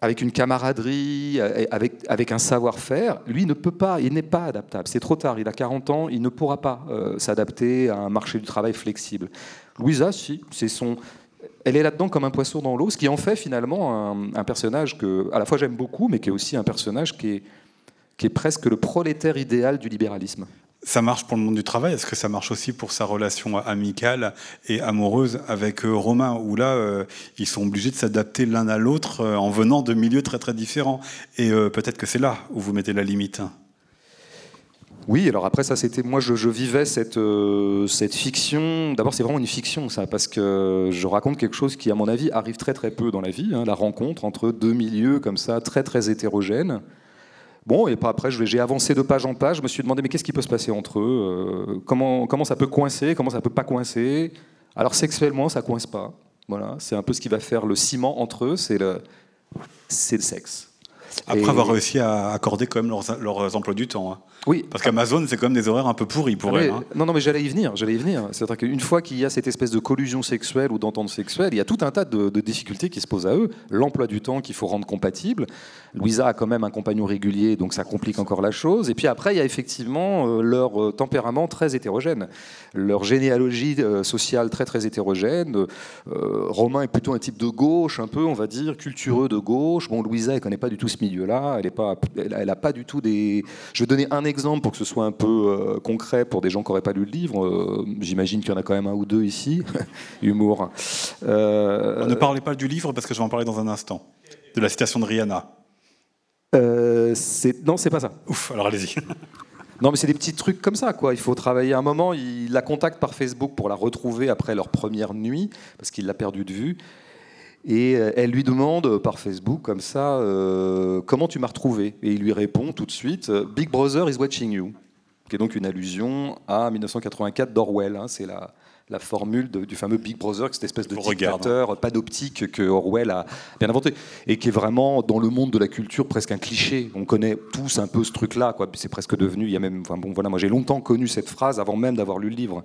avec une camaraderie, avec, avec un savoir-faire, lui ne peut pas, il n'est pas adaptable. C'est trop tard, il a 40 ans, il ne pourra pas euh, s'adapter à un marché du travail flexible. Louisa, si, c'est son. Elle est là-dedans comme un poisson dans l'eau, ce qui en fait finalement un, personnage que, à la fois j'aime beaucoup, mais qui est aussi un personnage qui est, qui est presque le prolétaire idéal du libéralisme. Ça marche pour le monde du travail? Est-ce que ça marche aussi pour sa relation amicale et amoureuse avec euh, Romain, où là, euh, ils sont obligés de s'adapter l'un à l'autre euh, en venant de milieux très très différents? Et peut-être que c'est là où vous mettez la limite. Oui, alors après ça c'était moi je, vivais cette, cette fiction. D'abord c'est vraiment une fiction ça parce que je raconte quelque chose qui à mon avis arrive très très peu dans la vie, hein, la rencontre entre deux milieux comme ça très très hétérogènes. Bon et pas après j'ai avancé de page en page, je me suis demandé mais qu'est-ce qui peut se passer entre eux, euh, comment ça peut coincer, comment ça peut pas coincer? Alors sexuellement ça coince pas, voilà c'est un peu ce qui va faire le ciment entre eux, c'est le c'est le sexe. Après avoir réussi à accorder quand même leurs, leurs emplois du temps. Hein. Oui. Parce qu'Amazon, c'est quand même des horaires un peu pourris pour ah elle. Hein. Non, non, mais j'allais y venir. J'allais y venir. C'est-à-dire qu'une fois qu'il y a cette espèce de collusion sexuelle ou d'entente sexuelle, il y a tout un tas de, difficultés qui se posent à eux. L'emploi du temps qu'il faut rendre compatible. Louisa a quand même un compagnon régulier, donc ça complique encore la chose. Et puis après, il y a effectivement euh, leur euh, tempérament très hétérogène, leur généalogie euh, sociale très très hétérogène. Romain est plutôt un type de gauche, un peu, on va dire, cultureux de gauche. Bon, Louisa, elle connaît pas du tout ce milieu-là. Elle n'a pas, elle, pas du tout des. Je vais donner un exemple exemple pour que ce soit un peu euh, concret pour des gens qui n'auraient pas lu le livre. Euh, j'imagine qu'il y en a quand même un ou deux ici. Humour. Euh, ne parlez pas du livre parce que je vais en parler dans un instant. De la citation de Rihanna. non, c'est pas ça. Ouf, alors allez-y. Non, mais c'est des petits trucs comme ça, quoi. Il faut travailler un moment. Il la contacte par Facebook pour la retrouver après leur première nuit, parce qu'il l'a perdue de vue. Et euh, elle lui demande par Facebook, comme ça, euh, comment tu m'as retrouvé? Et il lui répond tout de suite, euh, Big Brother is watching you, qui est donc une allusion à 1984 d'Orwell. Hein. c'est la, la formule du fameux Big Brother, cette espèce de dictateur hein. panoptique que Orwell a bien inventé, et qui est vraiment dans le monde de la culture presque un cliché. On connaît tous un peu ce truc-là, quoi. C'est presque devenu. Il y a même, enfin bon, voilà, moi j'ai longtemps connu cette phrase avant même d'avoir lu le livre.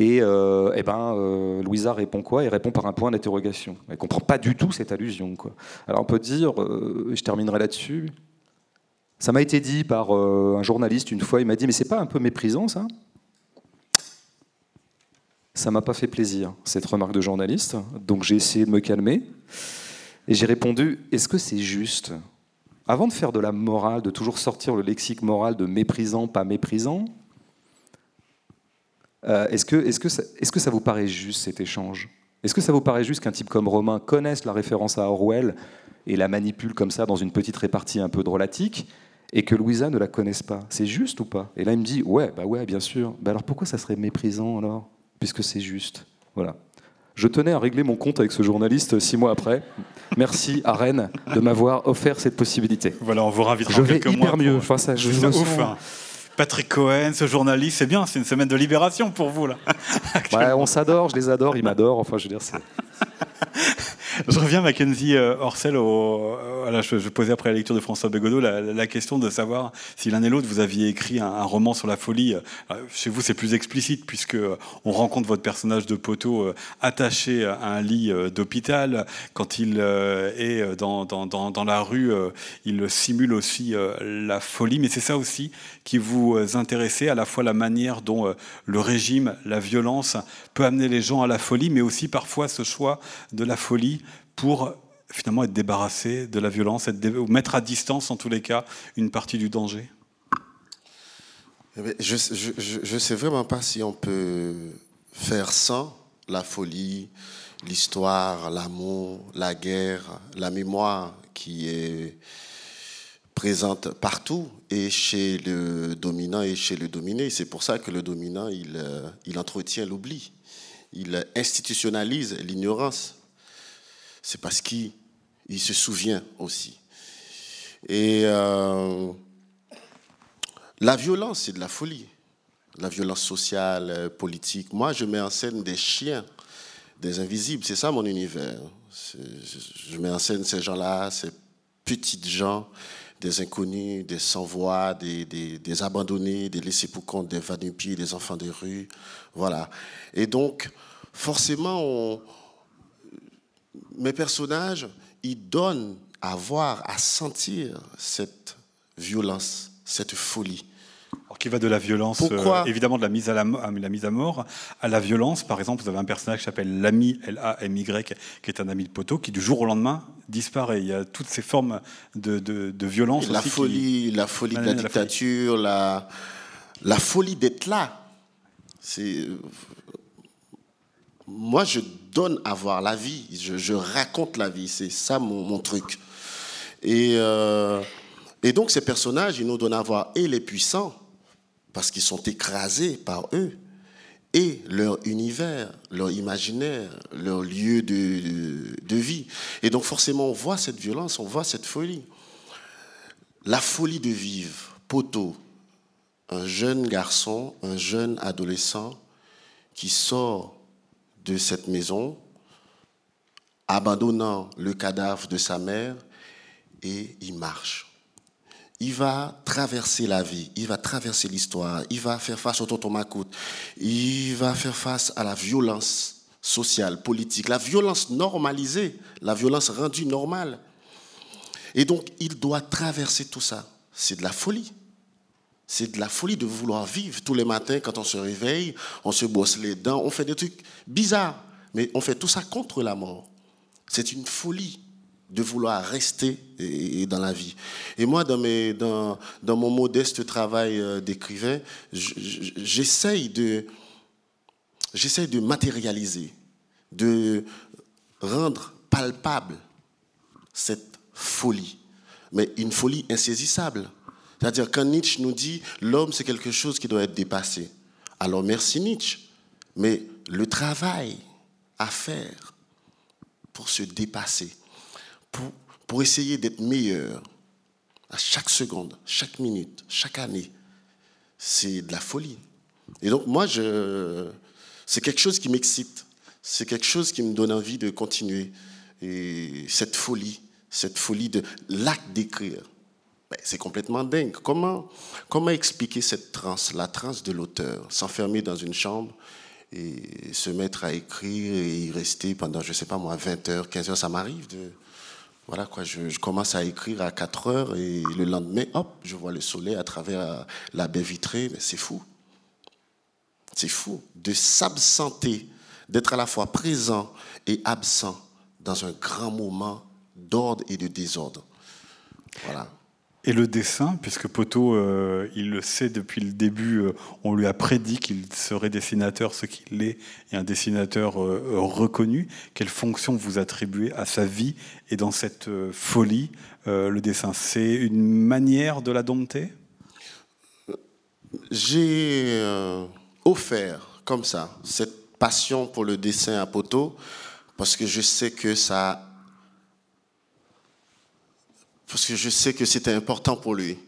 Et, euh, eh ben, euh, Louisa répond quoi? Elle répond par un point d'interrogation. Elle comprend pas du tout cette allusion. Alors on peut dire, euh, je terminerai là-dessus, ça m'a été dit par un journaliste une fois, il m'a dit, mais c'est pas un peu méprisant ça? Ça m'a pas fait plaisir, cette remarque de journaliste. Donc j'ai essayé de me calmer. Et j'ai répondu, est-ce que c'est juste? Avant de faire de la morale, de toujours sortir le lexique moral de méprisant, pas méprisant, euh, est-ce que, est que, ça, est que ça vous paraît juste cet échange? Est-ce que ça vous paraît juste qu'un type comme Romain connaisse la référence à Orwell et la manipule comme ça dans une petite répartie un peu drôlatique et que Louisa ne la connaisse pas? C'est juste ou pas? Et là, il me dit Ouais, bah ouais, bien sûr. Bah alors pourquoi ça serait méprisant alors? Puisque c'est juste. Voilà. Je tenais à régler mon compte avec ce journaliste six mois après. Merci à Rennes de m'avoir offert cette possibilité. Voilà, on vous ravitera Je vais hyper mieux. Enfin, ça, je me ouf, hein. Patrick Cohen, ce journaliste, c'est bien, c'est une semaine de libération pour vous là. on s'adore, je les adore, ils m'adorent. Enfin, je veux dire, c'est. Je reviens, Mackenzie euh, Orcel, au, euh, je, posais après la lecture de François Bégodeau la, question de savoir si l'un et l'autre vous aviez écrit un, roman sur la folie. Euh, chez vous, c'est plus explicite puisque on rencontre votre personnage de poteau attaché à un lit d'hôpital. Quand il est dans, la rue, il simule aussi la folie. Mais c'est ça aussi qui vous intéressait, à la fois la manière dont le régime, la violence peut amener les gens à la folie, mais aussi parfois ce choix de la folie pour finalement être débarrassé de la violence, être ou mettre à distance en tous les cas une partie du danger Je ne sais vraiment pas si on peut faire sans la folie, l'histoire, l'amour, la guerre, la mémoire qui est présente partout et chez le dominant et chez le dominé. C'est pour ça que le dominant, il, euh, il entretient l'oubli. Il institutionnalise l'ignorance c'est parce qu'il se souvient aussi. Et euh, la violence, c'est de la folie. La violence sociale, euh, politique. Moi, je mets en scène des chiens des invisibles. C'est ça mon univers. Je mets en scène ces gens-là, ces petites gens, des inconnus, des sans-voix, des, des, abandonnés, des laissés pour compte, des va-nu-pieds, des enfants des rues. Voilà. Et donc, forcément, mes personnages, ils donnent à voir, à sentir cette violence, cette folie qui va de la violence, euh, évidemment de la mise, à la, la, mise à mort, à la violence. Par exemple, vous avez un personnage qui s'appelle l'ami, L-A-M-Y, qui est un ami de poteau, qui du jour au lendemain disparaît. Il y a toutes ces formes de, de, violence. la, folie, la folie de la, dictature, la, la, folie d'être là. C'est moi, je donne à voir la vie, je, raconte la vie, c'est ça mon, truc. Et, euh, et donc ces personnages, ils nous donnent à voir et les puissants, parce qu'ils sont écrasés par eux et leur univers, leur imaginaire, leur lieu de, de, vie. Et donc forcément, on voit cette violence, on voit cette folie. La folie de vivre, poteau, un jeune garçon, un jeune adolescent qui sort de cette maison, abandonnant le cadavre de sa mère, et il marche il va traverser la vie, il va traverser l'histoire, il va faire face au tonton il va faire face à la violence sociale, politique, la violence normalisée, la violence rendue normale. Et donc, il doit traverser tout ça. C'est de la folie. C'est de la folie de vouloir vivre tous les matins quand on se réveille, on se bosse les dents, on fait des trucs bizarres, mais on fait tout ça contre la mort. C'est une folie de vouloir rester dans la vie. Et moi, dans, mon modeste travail euh, d'écrivain, j'essaye j'essaye de matérialiser, de rendre palpable cette folie, mais une folie insaisissable. C'est-à-dire quand Nietzsche nous dit l'homme c'est quelque chose qui doit être dépassé. Alors merci Nietzsche, mais le travail à faire pour se dépasser, pour, pour essayer d'être meilleur à chaque seconde, chaque minute, chaque année, c'est de la folie. Et donc moi, je, c'est quelque chose qui m'excite, c'est quelque chose qui me donne envie de continuer. Et cette folie, cette folie de l'acte d'écrire, c'est complètement dingue. Comment, comment expliquer cette transe, la transe de l'auteur, s'enfermer dans une chambre et se mettre à écrire et y rester pendant, je ne sais pas moi, 20 heures, 15 heures, ça m'arrive de voilà quoi, je, commence à écrire à 4 heures et le lendemain, hop, je vois le soleil à travers la baie vitrée. C'est fou. C'est fou de s'absenter, d'être à la fois présent et absent dans un grand moment d'ordre et de désordre. Voilà. Et le dessin, puisque Poteau, euh, il le sait depuis le début, euh, on lui a prédit qu'il serait dessinateur, ce qu'il est, et un dessinateur euh, reconnu. Quelle fonction vous attribuez à sa vie et dans cette folie, le dessin? C'est une manière de la dompter? J'ai offert comme ça cette passion pour le dessin à Poteau, parce que je sais que ça parce que je sais que c'était important pour lui.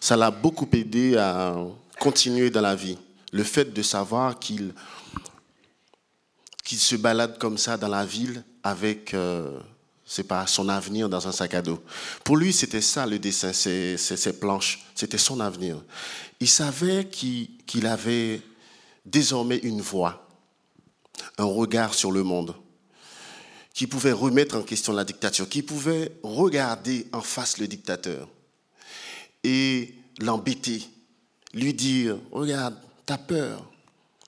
Ça l'a beaucoup aidé à continuer dans la vie. Le fait de savoir qu'il qu'il se balade comme ça dans la ville avec euh, pas son avenir dans un sac à dos. Pour lui, c'était ça le dessin, ses, ses, planches, c'était son avenir. Il savait qu'il avait désormais une voix, un regard sur le monde qui pouvait remettre en question la dictature, qui pouvait regarder en face le dictateur et l'embêter, lui dire, regarde, t'as peur,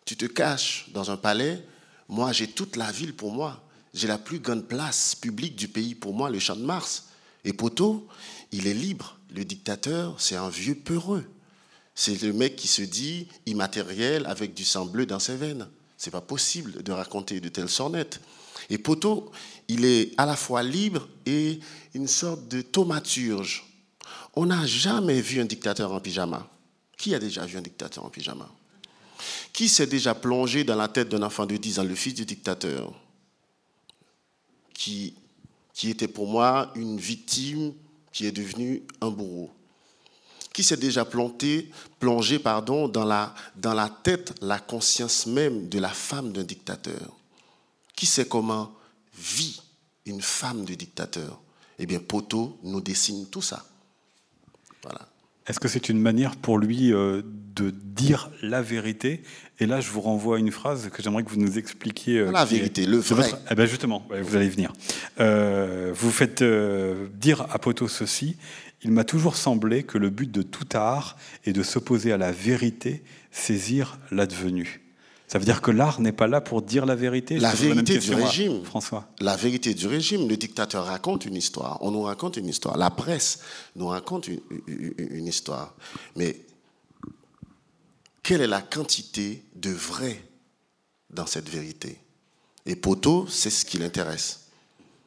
tu te caches dans un palais, moi j'ai toute la ville pour moi, j'ai la plus grande place publique du pays pour moi, le champ de Mars. Et Poto, il est libre, le dictateur, c'est un vieux peureux. C'est le mec qui se dit immatériel avec du sang bleu dans ses veines. C'est pas possible de raconter de telles sornettes. Et Poto, il est à la fois libre et une sorte de thaumaturge. On n'a jamais vu un dictateur en pyjama. Qui a déjà vu un dictateur en pyjama? Qui s'est déjà plongé dans la tête d'un enfant de 10 ans, le fils du dictateur, qui, était pour moi une victime qui est devenue un bourreau qui s'est déjà plongé, plongé pardon, dans, dans la tête, la conscience même de la femme d'un dictateur? Qui sait comment vit une femme de dictateur? Eh bien, Poteau nous dessine tout ça. Voilà. Est-ce que c'est une manière pour lui euh, de dire la vérité? Et là, je vous renvoie à une phrase que j'aimerais que vous nous expliquiez. euh, La est- vérité, le vrai. votre- Eh ben justement, vous allez venir. Euh, vous faites dire à Poteau ceci Il m'a toujours semblé que le but de tout art est de s'opposer à la vérité, saisir l'advenu. Ça veut dire que l'art n'est pas là pour dire la vérité La vérité du régime. François. La vérité du régime, le dictateur raconte une histoire. On nous raconte une histoire. La presse nous raconte une, une- une histoire. Mais quelle est la quantité de vrai dans cette vérité? Et Poteau, c'est ce qui l'intéresse.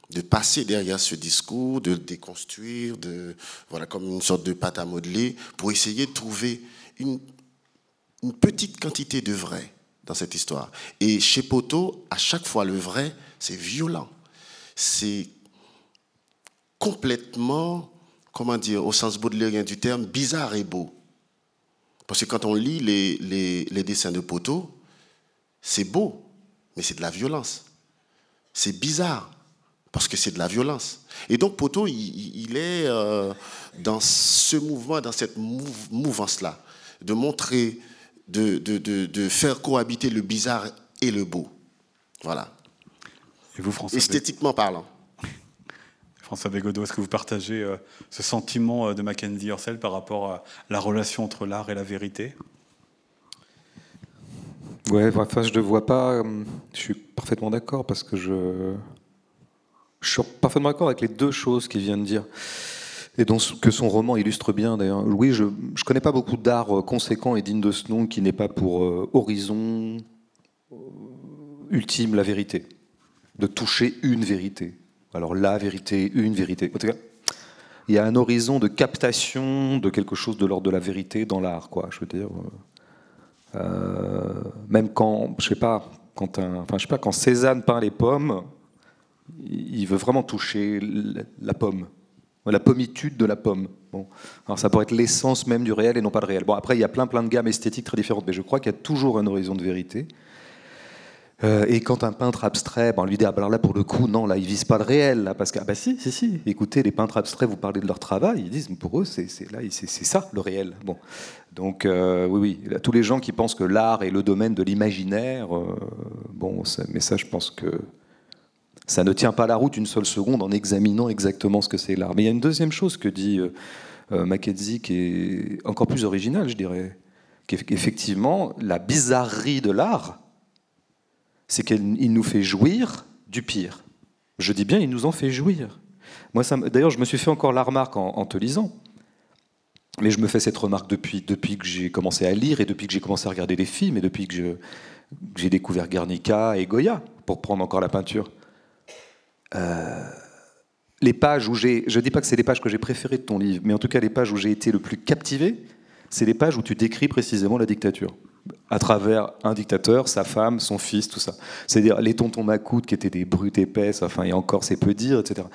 De passer derrière ce discours, de le déconstruire, de, voilà, comme une sorte de pâte à modeler, pour essayer de trouver une, une petite quantité de vrai dans cette histoire. Et chez Poteau, à chaque fois, le vrai, c'est violent. C'est complètement, comment dire, au sens baudelairien du terme, bizarre et beau. Parce que quand on lit les, les- dessins de Poteau, c'est beau, mais c'est de la violence. C'est bizarre, parce que c'est de la violence. Et donc Poteau, il, est euh, dans ce mouvement, dans cette mouv- mouvance-là, de montrer, de, de- de- de faire cohabiter le bizarre et le beau. Voilà. Et vous, François Bé- Esthétiquement parlant. François Bégodeau, est-ce que vous partagez euh, ce sentiment euh, de Mackenzie Orsel par rapport à la relation entre l'art et la vérité? Ouais, enfin, je ne vois pas. euh, Je suis parfaitement d'accord parce que je. Je suis parfaitement d'accord avec les deux choses qu'il vient de dire. Et dont, que son roman illustre bien d'ailleurs. Louis, je ne connais pas beaucoup d'art euh, conséquent et digne de ce nom qui n'est pas pour euh, horizon euh, ultime la vérité. De toucher une vérité. Alors la vérité, une vérité. Il y a un horizon de captation de quelque chose de l'ordre de la vérité dans l'art, quoi. Je veux dire. même quand, je sais pas, quand un, enfin, je sais pas, quand Cézanne peint les pommes, il veut vraiment toucher la pomme, la pommitude de la pomme. Bon. Alors ça pourrait être l'essence même du réel et non pas le réel. Bon, après, il y a plein plein de gammes esthétiques très différentes, mais je crois qu'il y a toujours un horizon de vérité. Euh, et quand un peintre abstrait, ben, on lui dit, ah, ben là pour le coup, non, là, ils visent pas le réel, parce que, ah bah si, si, si, écoutez, les peintres abstraits, vous parlez de leur travail, ils disent, pour eux, c'est là, c'est ça, le réel. Bon. Donc, euh, oui, oui, tous les gens qui pensent que l'art est le domaine de l'imaginaire, euh, bon, mais ça, je pense que ça ne tient pas la route une seule seconde en examinant exactement ce que c'est l'art. Mais il y a une deuxième chose que dit euh, euh, Mackenzie qui est encore plus originale, je dirais, qu'effectivement, la bizarrerie de l'art, c'est qu'il nous fait jouir du pire. Je dis bien, il nous en fait jouir. Moi, d'ailleurs, je me suis fait encore la remarque en, en te lisant. Mais je me fais cette remarque depuis, depuis que j'ai commencé à lire et depuis que j'ai commencé à regarder des films et depuis que j'ai découvert Guernica et Goya, pour prendre encore la peinture. Euh, les pages où j'ai, je dis pas que c'est les pages que j'ai préférées de ton livre, mais en tout cas les pages où j'ai été le plus captivé, c'est les pages où tu décris précisément la dictature, à travers un dictateur, sa femme, son fils, tout ça. C'est-à-dire les tontons macoutes qui étaient des brutes épaisses, enfin et encore c'est peu dire, etc.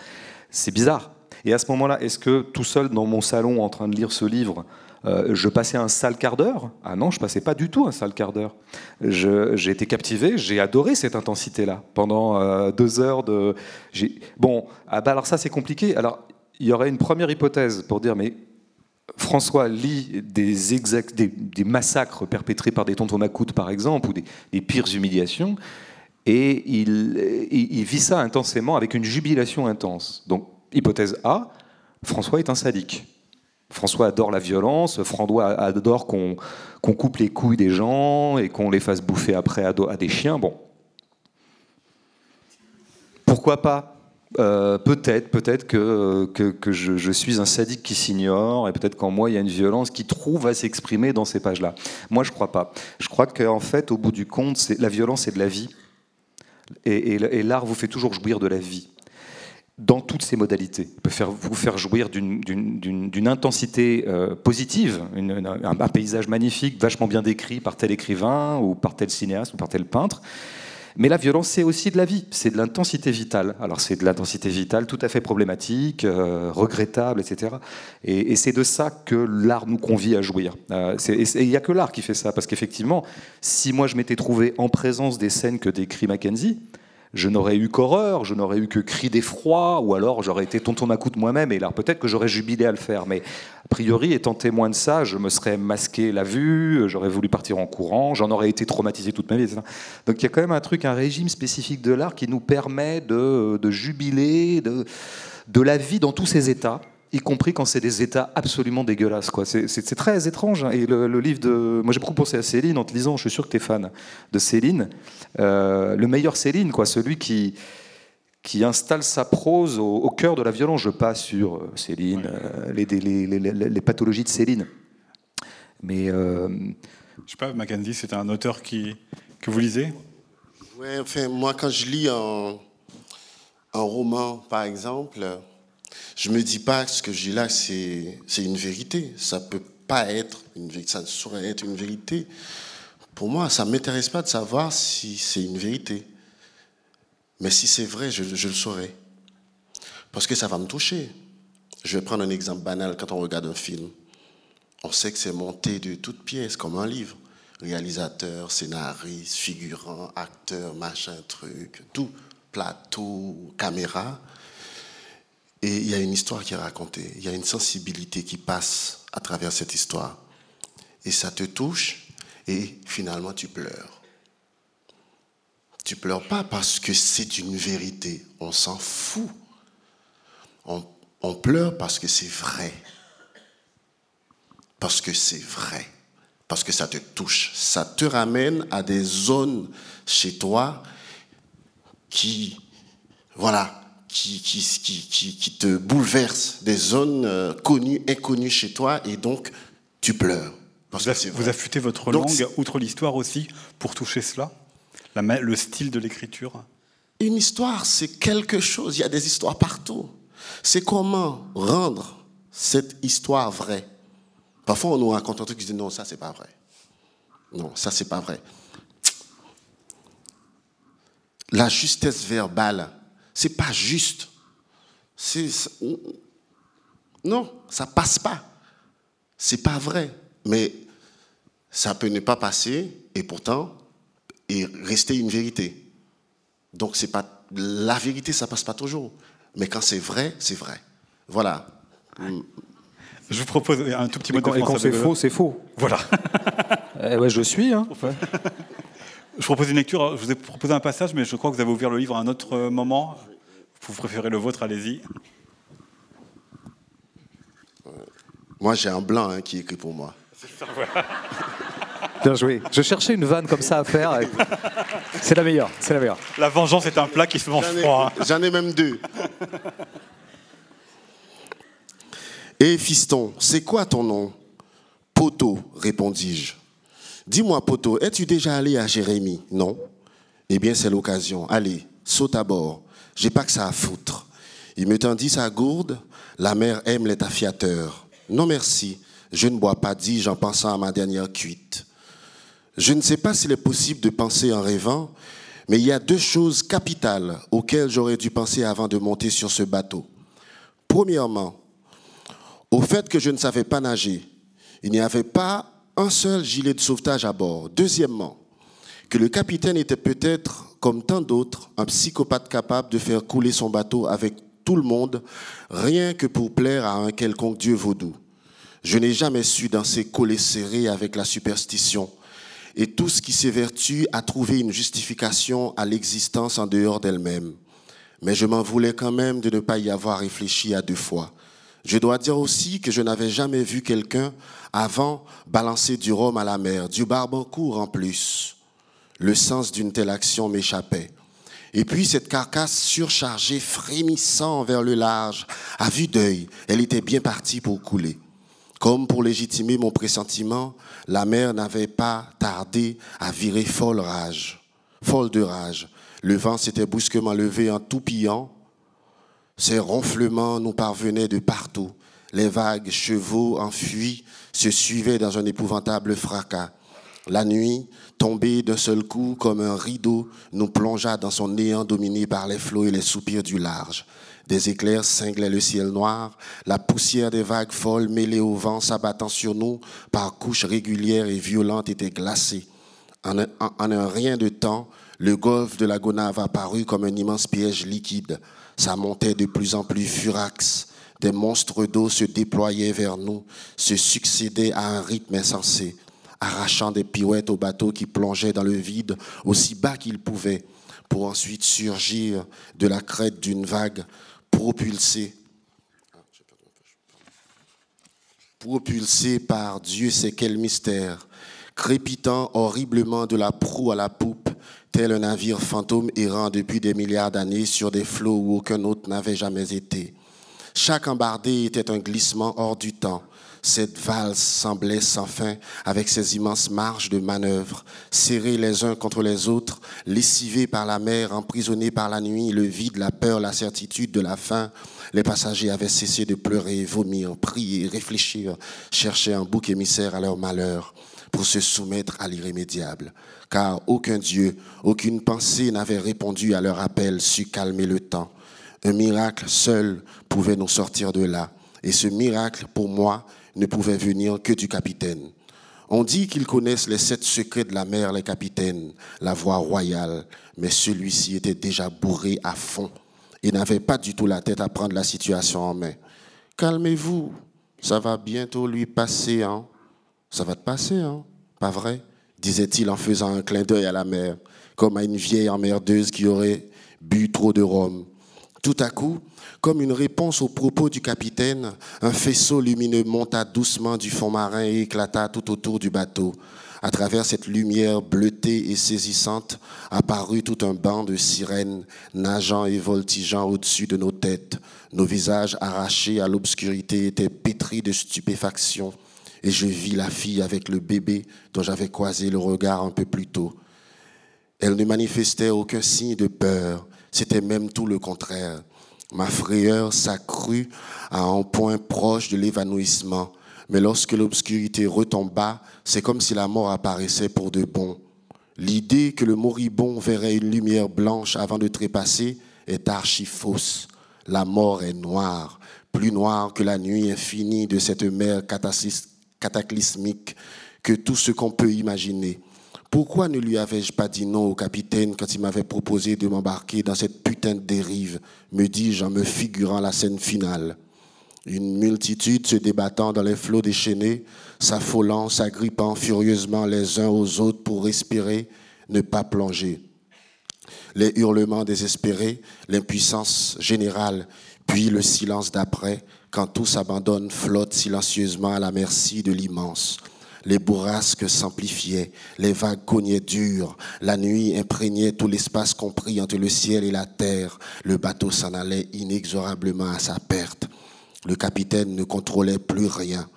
C'est bizarre. Et à ce moment-là, est-ce que tout seul dans mon salon en train de lire ce livre, euh, je passais un sale quart d'heure Ah non, je passais pas du tout un sale quart d'heure. J'ai été captivé, j'ai adoré cette intensité-là pendant euh, deux heures de. Bon, ah bah alors ça c'est compliqué. Alors il y aurait une première hypothèse pour dire mais François lit des, des, massacres perpétrés par des tontons macoutes par exemple ou des, pires humiliations et il vit ça intensément avec une jubilation intense. Donc hypothèse A, François est un sadique. François adore la violence, François adore qu'on coupe les couilles des gens et qu'on les fasse bouffer après à, des chiens. Bon. Pourquoi pas? Euh, Peut-être, peut-être que, je, suis un sadique qui s'ignore et peut-être qu'en moi il y a une violence qui trouve à s'exprimer dans ces pages-là. Moi je crois pas. Je crois qu'en fait, au bout du compte, la violence c'est de la vie. Et l'art vous fait toujours jouir de la vie dans toutes ses modalités. Il peut faire, vous faire jouir d'une- intensité euh, positive, une- un, paysage magnifique, vachement bien décrit par tel écrivain ou par tel cinéaste ou par tel peintre. Mais la violence, c'est aussi de la vie, c'est de l'intensité vitale. Alors c'est de l'intensité vitale tout à fait problématique, euh, regrettable, etc. Et, et c'est de ça que l'art nous convie à jouir. Euh, et il n'y a que l'art qui fait ça, parce qu'effectivement, si moi je m'étais trouvé en présence des scènes que décrit Mackenzie, je n'aurais eu qu'horreur, je n'aurais eu que cri d'effroi, ou alors j'aurais été tonton Macoute moi-même, et là peut-être que j'aurais jubilé à le faire. Mais a priori, étant témoin de ça, je me serais masqué la vue, j'aurais voulu partir en courant, j'en aurais été traumatisé toute ma vie. Donc il y a quand même un truc, un régime spécifique de l'art qui nous permet de, jubiler de, de la vie dans tous ses états y compris quand c'est des états absolument dégueulasses. Quoi. C'est, très étrange. Hein. Et le, livre de. Moi, j'ai beaucoup pensé à Céline en te lisant, je suis sûr que tu es fan de Céline. Euh, le meilleur Céline, quoi, celui qui, qui installe sa prose au, cœur de la violence. Je passe sur euh, Céline, euh, les, les, pathologies de Céline. Mais. Je sais pas, Mackenzie, c'est un auteur qui, que vous lisez? Ouais, enfin, moi, quand je lis un, un roman, par exemple je me dis pas que ce que j'ai là, c'est une vérité. Ça peut pas être une ça ne saurait être une vérité. Pour moi, ça m'intéresse pas de savoir si c'est une vérité. Mais si c'est vrai, je, je le saurai. Parce que ça va me toucher. Je vais prendre un exemple banal quand on regarde un film. On sait que c'est monté de toutes pièces, comme un livre. Réalisateur, scénariste, figurant, acteur, machin, truc, tout. Plateau, caméra. Et il y a une histoire qui est racontée, il y a une sensibilité qui passe à travers cette histoire. Et ça te touche et finalement tu pleures. Tu pleures pas parce que c'est une vérité, on s'en fout. On, on pleure parce que c'est vrai. Parce que c'est vrai. Parce que ça te touche. Ça te ramène à des zones chez toi qui, voilà, qui, qui, qui, te bouleverse, des zones euh, connues, inconnues chez toi, et donc tu pleures. Parce vous, vous affûtez votre langue, outre l'histoire aussi, pour toucher cela la, Le style de l'écriture? Une histoire, c'est quelque chose. Il y a des histoires partout. C'est comment rendre cette histoire vraie. Parfois, on nous raconte un truc qui dit non, ça, c'est pas vrai. Non, ça, c'est pas vrai. La justesse verbale, c'est pas juste. non, ça passe pas. C'est pas vrai. Mais ça peut ne pas passer et pourtant et rester une vérité. Donc c'est pas la vérité, ça passe pas toujours. Mais quand c'est vrai, c'est vrai. Voilà. Je vous propose un tout petit mot de Et quand c'est faux, c'est faux. Voilà. eh ouais, je suis. Hein. Je propose une lecture. Je vous ai proposé un passage, mais je crois que vous avez ouvert le livre à un autre moment. Vous préférez le vôtre, allez-y. Moi, j'ai un blanc hein, qui écrit pour moi. Bien joué. Je cherchais une vanne comme ça à faire. C'est la meilleure. C'est la meilleure. La vengeance est un plat qui se mange froid. Hein. J'en ai même deux. Et fiston, c'est quoi ton nom? Poto, répondis-je. Dis-moi, Poto, es-tu déjà allé à Jérémie? Non. Eh bien, c'est l'occasion. Allez, saute à bord. J'ai pas que ça à foutre. Il me tendit sa gourde. La mère aime les taffiateurs. Non merci, je ne bois pas, dis-je en pensant à ma dernière cuite. Je ne sais pas s'il est possible de penser en rêvant, mais il y a deux choses capitales auxquelles j'aurais dû penser avant de monter sur ce bateau. Premièrement, au fait que je ne savais pas nager. Il n'y avait pas un seul gilet de sauvetage à bord. Deuxièmement, que le capitaine était peut-être, comme tant d'autres, un psychopathe capable de faire couler son bateau avec tout le monde, rien que pour plaire à un quelconque dieu vaudou. Je n'ai jamais su danser collé serré avec la superstition et tout ce qui s'évertue à trouver une justification à l'existence en dehors d'elle-même. Mais je m'en voulais quand même de ne pas y avoir réfléchi à deux fois. Je dois dire aussi que je n'avais jamais vu quelqu'un avant balancer du rhum à la mer, du barbancourt en plus. Le sens d'une telle action m'échappait. Et puis cette carcasse surchargée, frémissant vers le large, à vue d'œil, elle était bien partie pour couler. Comme pour légitimer mon pressentiment, la mer n'avait pas tardé à virer folle rage, folle de rage. Le vent s'était brusquement levé en toupillant ces ronflements nous parvenaient de partout. Les vagues chevaux enfuis se suivaient dans un épouvantable fracas. La nuit, tombée d'un seul coup comme un rideau, nous plongea dans son néant dominé par les flots et les soupirs du large. Des éclairs cinglaient le ciel noir, la poussière des vagues folles mêlée au vent s'abattant sur nous par couches régulières et violentes était glacée. En un, en un rien de temps, Le golfe de la Gonave apparut comme un immense piège liquide. Ça montait de plus en plus furax. Des monstres d'eau se déployaient vers nous, se succédaient à un rythme insensé, arrachant des pirouettes aux bateaux qui plongeaient dans le vide aussi bas qu'ils pouvaient, pour ensuite surgir de la crête d'une vague propulsée propulsé par Dieu sait quel mystère, crépitant horriblement de la proue à la poupe, tel un navire fantôme errant depuis des milliards d'années sur des flots où aucun autre n'avait jamais été. Chaque embardée était un glissement hors du temps. Cette valse semblait sans fin, avec ses immenses marges de manœuvre, serrés les uns contre les autres, lessivés par la mer, emprisonnés par la nuit, le vide, la peur, la certitude de la faim. Les passagers avaient cessé de pleurer, vomir, prier, réfléchir, chercher un bouc émissaire à leur malheur pour se soumettre à l'irrémédiable. Car aucun Dieu, aucune pensée n'avait répondu à leur appel, su calmer le temps. Un miracle seul pouvait nous sortir de là. Et ce miracle, pour moi, ne pouvait venir que du capitaine. On dit qu'ils connaissent les sept secrets de la mer, les capitaines, la voix royale, mais celui-ci était déjà bourré à fond et n'avait pas du tout la tête à prendre la situation en main. Calmez-vous, ça va bientôt lui passer, hein. Ça va te passer, hein. Pas vrai? Disait-il en faisant un clin d'œil à la mer, comme à une vieille emmerdeuse qui aurait bu trop de rhum. Tout à coup, comme une réponse aux propos du capitaine, un faisceau lumineux monta doucement du fond marin et éclata tout autour du bateau. À travers cette lumière bleutée et saisissante, apparut tout un banc de sirènes nageant et voltigeant au-dessus de nos têtes. Nos visages arrachés à l'obscurité étaient pétris de stupéfaction, et je vis la fille avec le bébé dont j'avais croisé le regard un peu plus tôt. Elle ne manifestait aucun signe de peur, c'était même tout le contraire. Ma frayeur s'accrut à un point proche de l'évanouissement. Mais lorsque l'obscurité retomba, c'est comme si la mort apparaissait pour de bon. L'idée que le moribond verrait une lumière blanche avant de trépasser est archi fausse. La mort est noire, plus noire que la nuit infinie de cette mer cataclysmique que tout ce qu'on peut imaginer. Pourquoi ne lui avais-je pas dit non au capitaine quand il m'avait proposé de m'embarquer dans cette putain de dérive me dis-je en me figurant la scène finale? Une multitude se débattant dans les flots déchaînés, s'affolant, s'agrippant furieusement les uns aux autres pour respirer, ne pas plonger. Les hurlements désespérés, l'impuissance générale, puis le silence d'après, quand tout s'abandonne, flotte silencieusement à la merci de l'immense. Les bourrasques s'amplifiaient, les vagues cognaient dur, la nuit imprégnait tout l'espace compris entre le ciel et la terre. Le bateau s'en allait inexorablement à sa perte. Le capitaine ne contrôlait plus rien.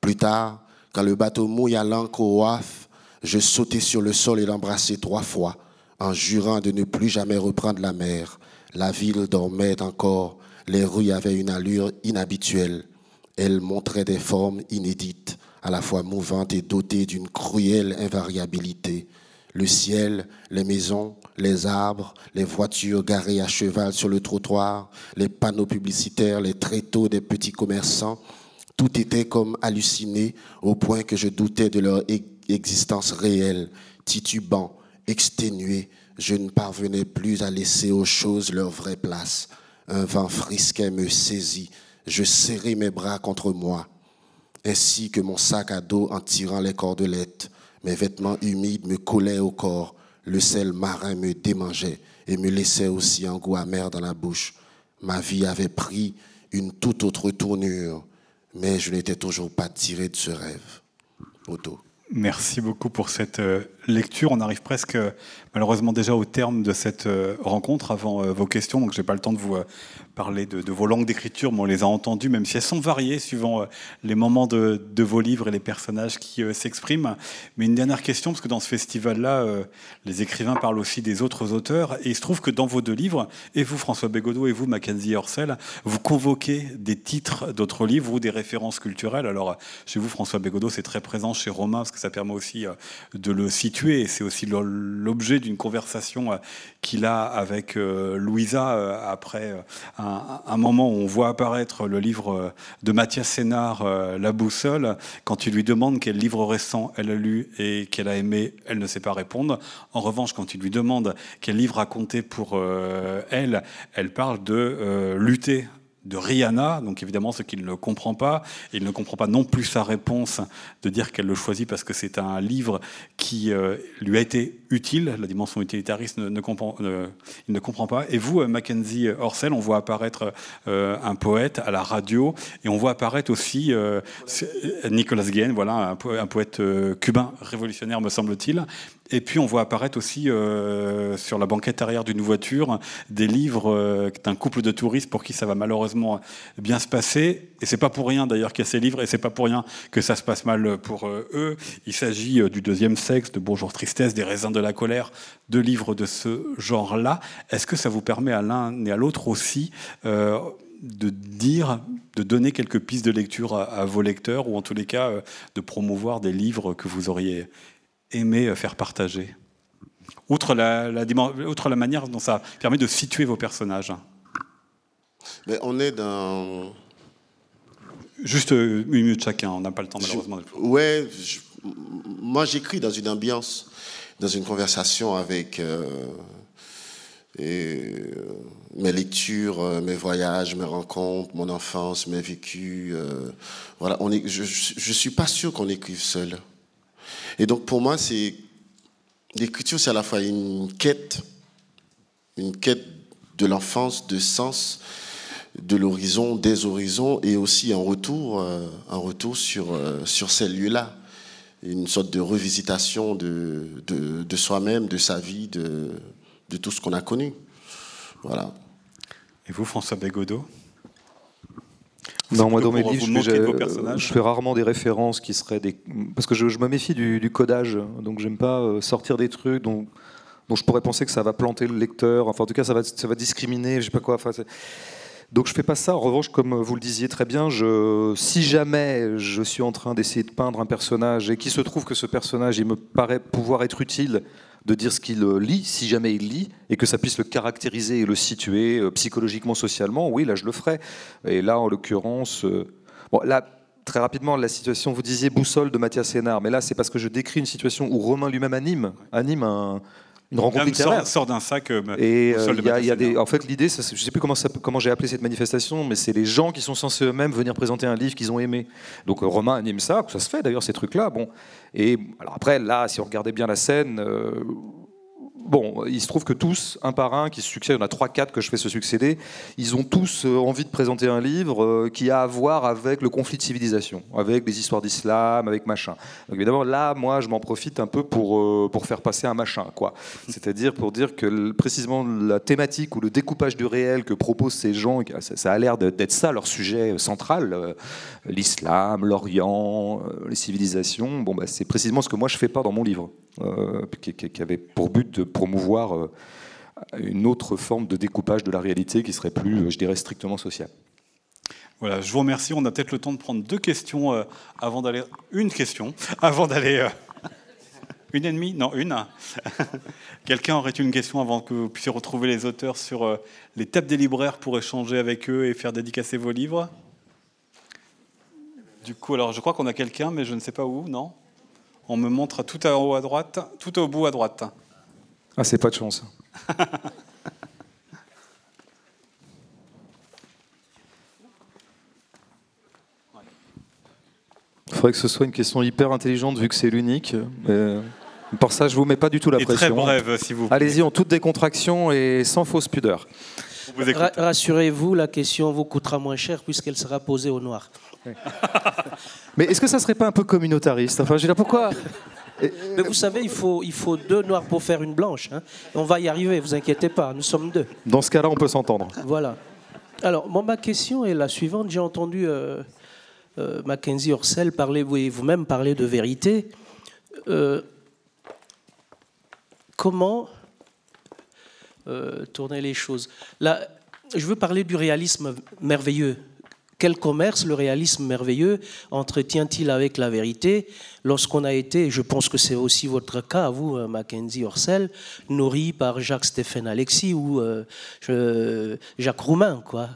Plus tard, quand le bateau mouille à l'ancre au waf, je sautai sur le sol et l'embrassai trois fois, en jurant de ne plus jamais reprendre la mer. La ville dormait encore, les rues avaient une allure inhabituelle. Elles montraient des formes inédites à la fois mouvante et dotée d'une cruelle invariabilité. Le ciel, les maisons, les arbres, les voitures garées à cheval sur le trottoir, les panneaux publicitaires, les tréteaux des petits commerçants, tout était comme halluciné au point que je doutais de leur e-, existence réelle, titubant, exténué, je ne parvenais plus à laisser aux choses leur vraie place. Un vent frisquet me saisit, je serrai mes bras contre moi ainsi que mon sac à dos en tirant les cordelettes. Mes vêtements humides me collaient au corps, le sel marin me démangeait et me laissait aussi un goût amer dans la bouche. Ma vie avait pris une toute autre tournure, mais je n'étais toujours pas tiré de ce rêve. Merci beaucoup pour cette euh, lecture. On arrive presque malheureusement déjà au terme de cette euh, rencontre avant euh, vos questions, donc je n'ai pas le temps de vous parler de, vos langues d'écriture, mais on les a entendues, même si elles sont variées suivant euh, les moments de, vos livres et les personnages qui euh, s'expriment. Mais une dernière question, parce que dans ce festival-là, euh, les écrivains parlent aussi des autres auteurs, et il se trouve que dans vos deux livres, et vous François Bégodeau et vous Mackenzie Orsel, vous convoquez des titres d'autres livres ou des références culturelles. Alors chez vous François Bégodeau, c'est très présent chez Romain, parce que ça permet aussi de le situer. Et c'est aussi l'objet d'une conversation qu'il a avec Louisa après un, moment où on voit apparaître le livre de Mathias Sénard, La boussole. Quand il lui demande quel livre récent elle a lu et qu'elle a aimé, elle ne sait pas répondre. En revanche, quand il lui demande quel livre a compté pour elle, elle parle de lutter de Rihanna, donc évidemment ce qu'il ne comprend pas, il ne comprend pas non plus sa réponse de dire qu'elle le choisit parce que c'est un livre qui euh, lui a été utile, la dimension utilitariste ne, comprend, il ne comprend pas. Et vous, euh, Mackenzie Orsel, on voit apparaître euh, un poète à la radio, et on voit apparaître aussi Nicolas Guillen, voilà, un, poète cubain révolutionnaire me semble-t-il, et puis on voit apparaître aussi euh, sur la banquette arrière d'une voiture des livres euh, d'un couple de touristes pour qui ça va malheureusement bien se passer. Et c'est pas pour rien d'ailleurs qu'il y a ces livres, et c'est pas pour rien que ça se passe mal pour euh, eux. Il s'agit du deuxième sexe, de Bonjour Tristesse, des raisins de la colère, de livres de ce genre-là. Est-ce que ça vous permet à l'un et à l'autre aussi de dire, de donner quelques pistes de lecture à, à, vos lecteurs, ou en tous les cas de promouvoir des livres que vous auriez aimer faire partager outre la, outre la manière dont ça permet de situer vos personnages Mais On est dans... Juste une minute chacun, on n'a pas le temps malheureusement. ouais, moi j'écris dans une ambiance, dans une conversation avec euh, et, euh, mes lectures, euh, mes voyages, mes rencontres, mon enfance, mes vécus. voilà, on est, je ne suis pas sûr qu'on écrive seul. Et donc pour moi, c'est l'écriture, c'est à la fois une quête, une quête de l'enfance, de sens, de l'horizon, des horizons, et aussi un retour, euh, un retour sur, euh, sur ces lieux-là. Une sorte de revisitation de, de, soi-même, de sa vie, de, de tout ce qu'on a connu. Voilà. Et vous, François Bégodeau? Non, moi dans mes livres, je, fais rarement des références qui seraient des. Parce que je, me méfie du, codage, donc j'aime pas euh, sortir des trucs dont, dont je pourrais penser que ça va planter le lecteur. Enfin, en tout cas, ça va, ça va discriminer, je sais pas quoi. Enfin, donc je fais pas ça. En revanche, comme vous le disiez très bien, je, si jamais je suis en train d'essayer de peindre un personnage et qu'il se trouve que ce personnage, il me paraît pouvoir être utile de dire ce qu'il lit, si jamais il lit, et que ça puisse le caractériser et le situer euh, psychologiquement, socialement, oui, là je le ferai. Et là, en l'occurrence, euh, bon, là, très rapidement, la situation, vous disiez boussole de Mathias Sénard, mais là, c'est parce que je décris une situation où Romain lui-même anime, anime un, une rencontre littéraire. Sort, d'un sac. Euh, et il y a, des, en fait, l'idée, je ne sais plus comment, comment j'ai appelé cette manifestation, mais c'est les gens qui sont censés eux-mêmes venir présenter un livre qu'ils ont aimé. Donc Romain anime ça, ça se fait d'ailleurs ces trucs-là. Bon, et alors après, là, si on regardait bien la scène, euh, bon, il se trouve que tous, un par un, qui se succèdent, il y en a trois, quatre que je fais se succéder, ils ont tous euh, envie de présenter un livre euh, qui a à voir avec le conflit de civilisation, avec des histoires d'islam, avec machin. Donc évidemment, là, moi, je m'en profite un peu pour, euh, pour faire passer un machin, quoi. C'est-à-dire pour dire que précisément la thématique ou le découpage du réel que proposent ces gens, ça, a l'air d'être ça leur sujet central, l'islam, l'Orient, les civilisations. Bon, bah, c'est précisément ce que moi je fais pas dans mon livre, qui, qui avait pour but de promouvoir euh, une autre forme de découpage de la réalité qui serait plus, euh, je dirais, strictement sociale. Voilà, je vous remercie. On a peut-être le temps de prendre deux questions euh, avant d'aller. Une question avant d'aller. Une et demie Non, une. Quelqu'un aurait une question avant que vous puissiez retrouver les auteurs sur les tables des libraires pour échanger avec eux et faire dédicacer vos livres? Du coup, alors je crois qu'on a quelqu'un, mais je ne sais pas où, non? On me montre tout en haut à droite, tout au bout à droite. Ah, c'est pas de chance. Il faudrait que ce soit une question hyper intelligente vu que c'est l'unique. Mais pour ça, je vous mets pas du tout la pression. Très brève, si vous. Allez-y, en toute décontraction et sans fausse pudeur. Rassurez-vous, la question vous coûtera moins cher puisqu'elle sera posée au noir. Mais est-ce que ça serait pas un peu communautariste? Enfin, je veux pourquoi? Mais vous savez, il faut, il faut deux noirs pour faire une blanche. Hein. On va y arriver, vous inquiétez pas, nous sommes deux. Dans ce cas-là, on peut s'entendre. Voilà. Alors, ma question est la suivante. J'ai entendu euh, euh, Mackenzie Orsel parler, vous-même parler de vérité. Euh, comment tourner les choses. Là, je veux parler du réalisme merveilleux. Quel commerce le réalisme merveilleux entretient-il avec la vérité lorsqu'on a été, je pense que c'est aussi votre cas, vous, euh, Mackenzie Orsel, nourri par Jacques-Stéphane Alexis ou euh, Jacques Roumain, quoi.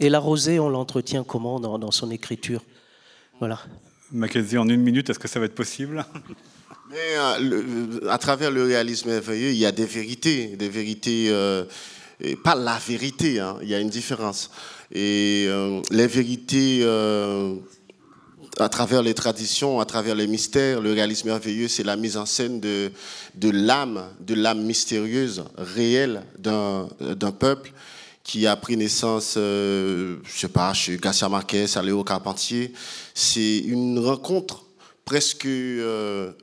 Et la rosée, on l'entretient comment dans, son écriture? Voilà. Mackenzie, en une minute, est-ce que ça va être possible? Mais euh, à travers le réalisme merveilleux, il y a des vérités, des vérités, pas la vérité, hein, il y a une différence. Et euh, les vérités euh, à travers les traditions, à travers les mystères, le réalisme merveilleux, c'est la mise en scène de, l'âme, de l'âme mystérieuse, réelle d'un peuple qui a pris naissance, euh, je sais pas, chez Garcia Marquez, à Léo Carpentier. C'est une rencontre presque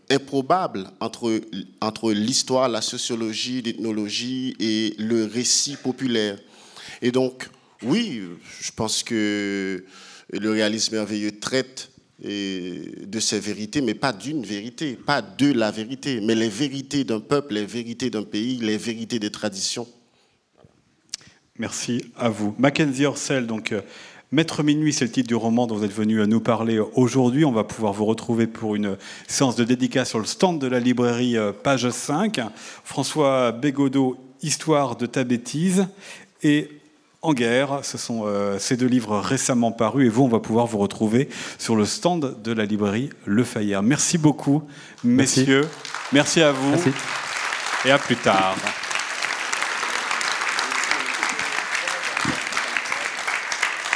improbable entre, entre l'histoire, la sociologie, l'ethnologie et le récit populaire. Et donc, oui, je pense que le réalisme merveilleux traite de ces vérités, mais pas d'une vérité, pas de la vérité, mais les vérités d'un peuple, les vérités d'un pays, les vérités des traditions. Merci à vous. Mackenzie Orsel, donc euh, Maître Minuit, c'est le titre du roman dont vous êtes venu nous parler aujourd'hui. On va pouvoir vous retrouver pour une séance de dédicace sur le stand de la librairie euh, page 5. François Bégodeau, Histoire de ta bêtise. Et en guerre. Ce sont euh, ces deux livres récemment parus et vous, on va pouvoir vous retrouver sur le stand de la librairie Le Fayard. Merci beaucoup, messieurs. Merci, à vous. Et à plus tard.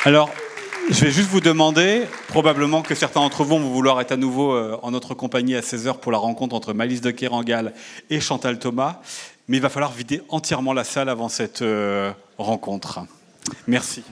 Alors, je vais juste vous demander, probablement que certains d'entre vous vont vouloir être à nouveau euh, en notre compagnie à 16h pour la rencontre entre Malice de Kérangal et Chantal Thomas, mais il va falloir vider entièrement la salle avant cette euh, rencontre. Merci.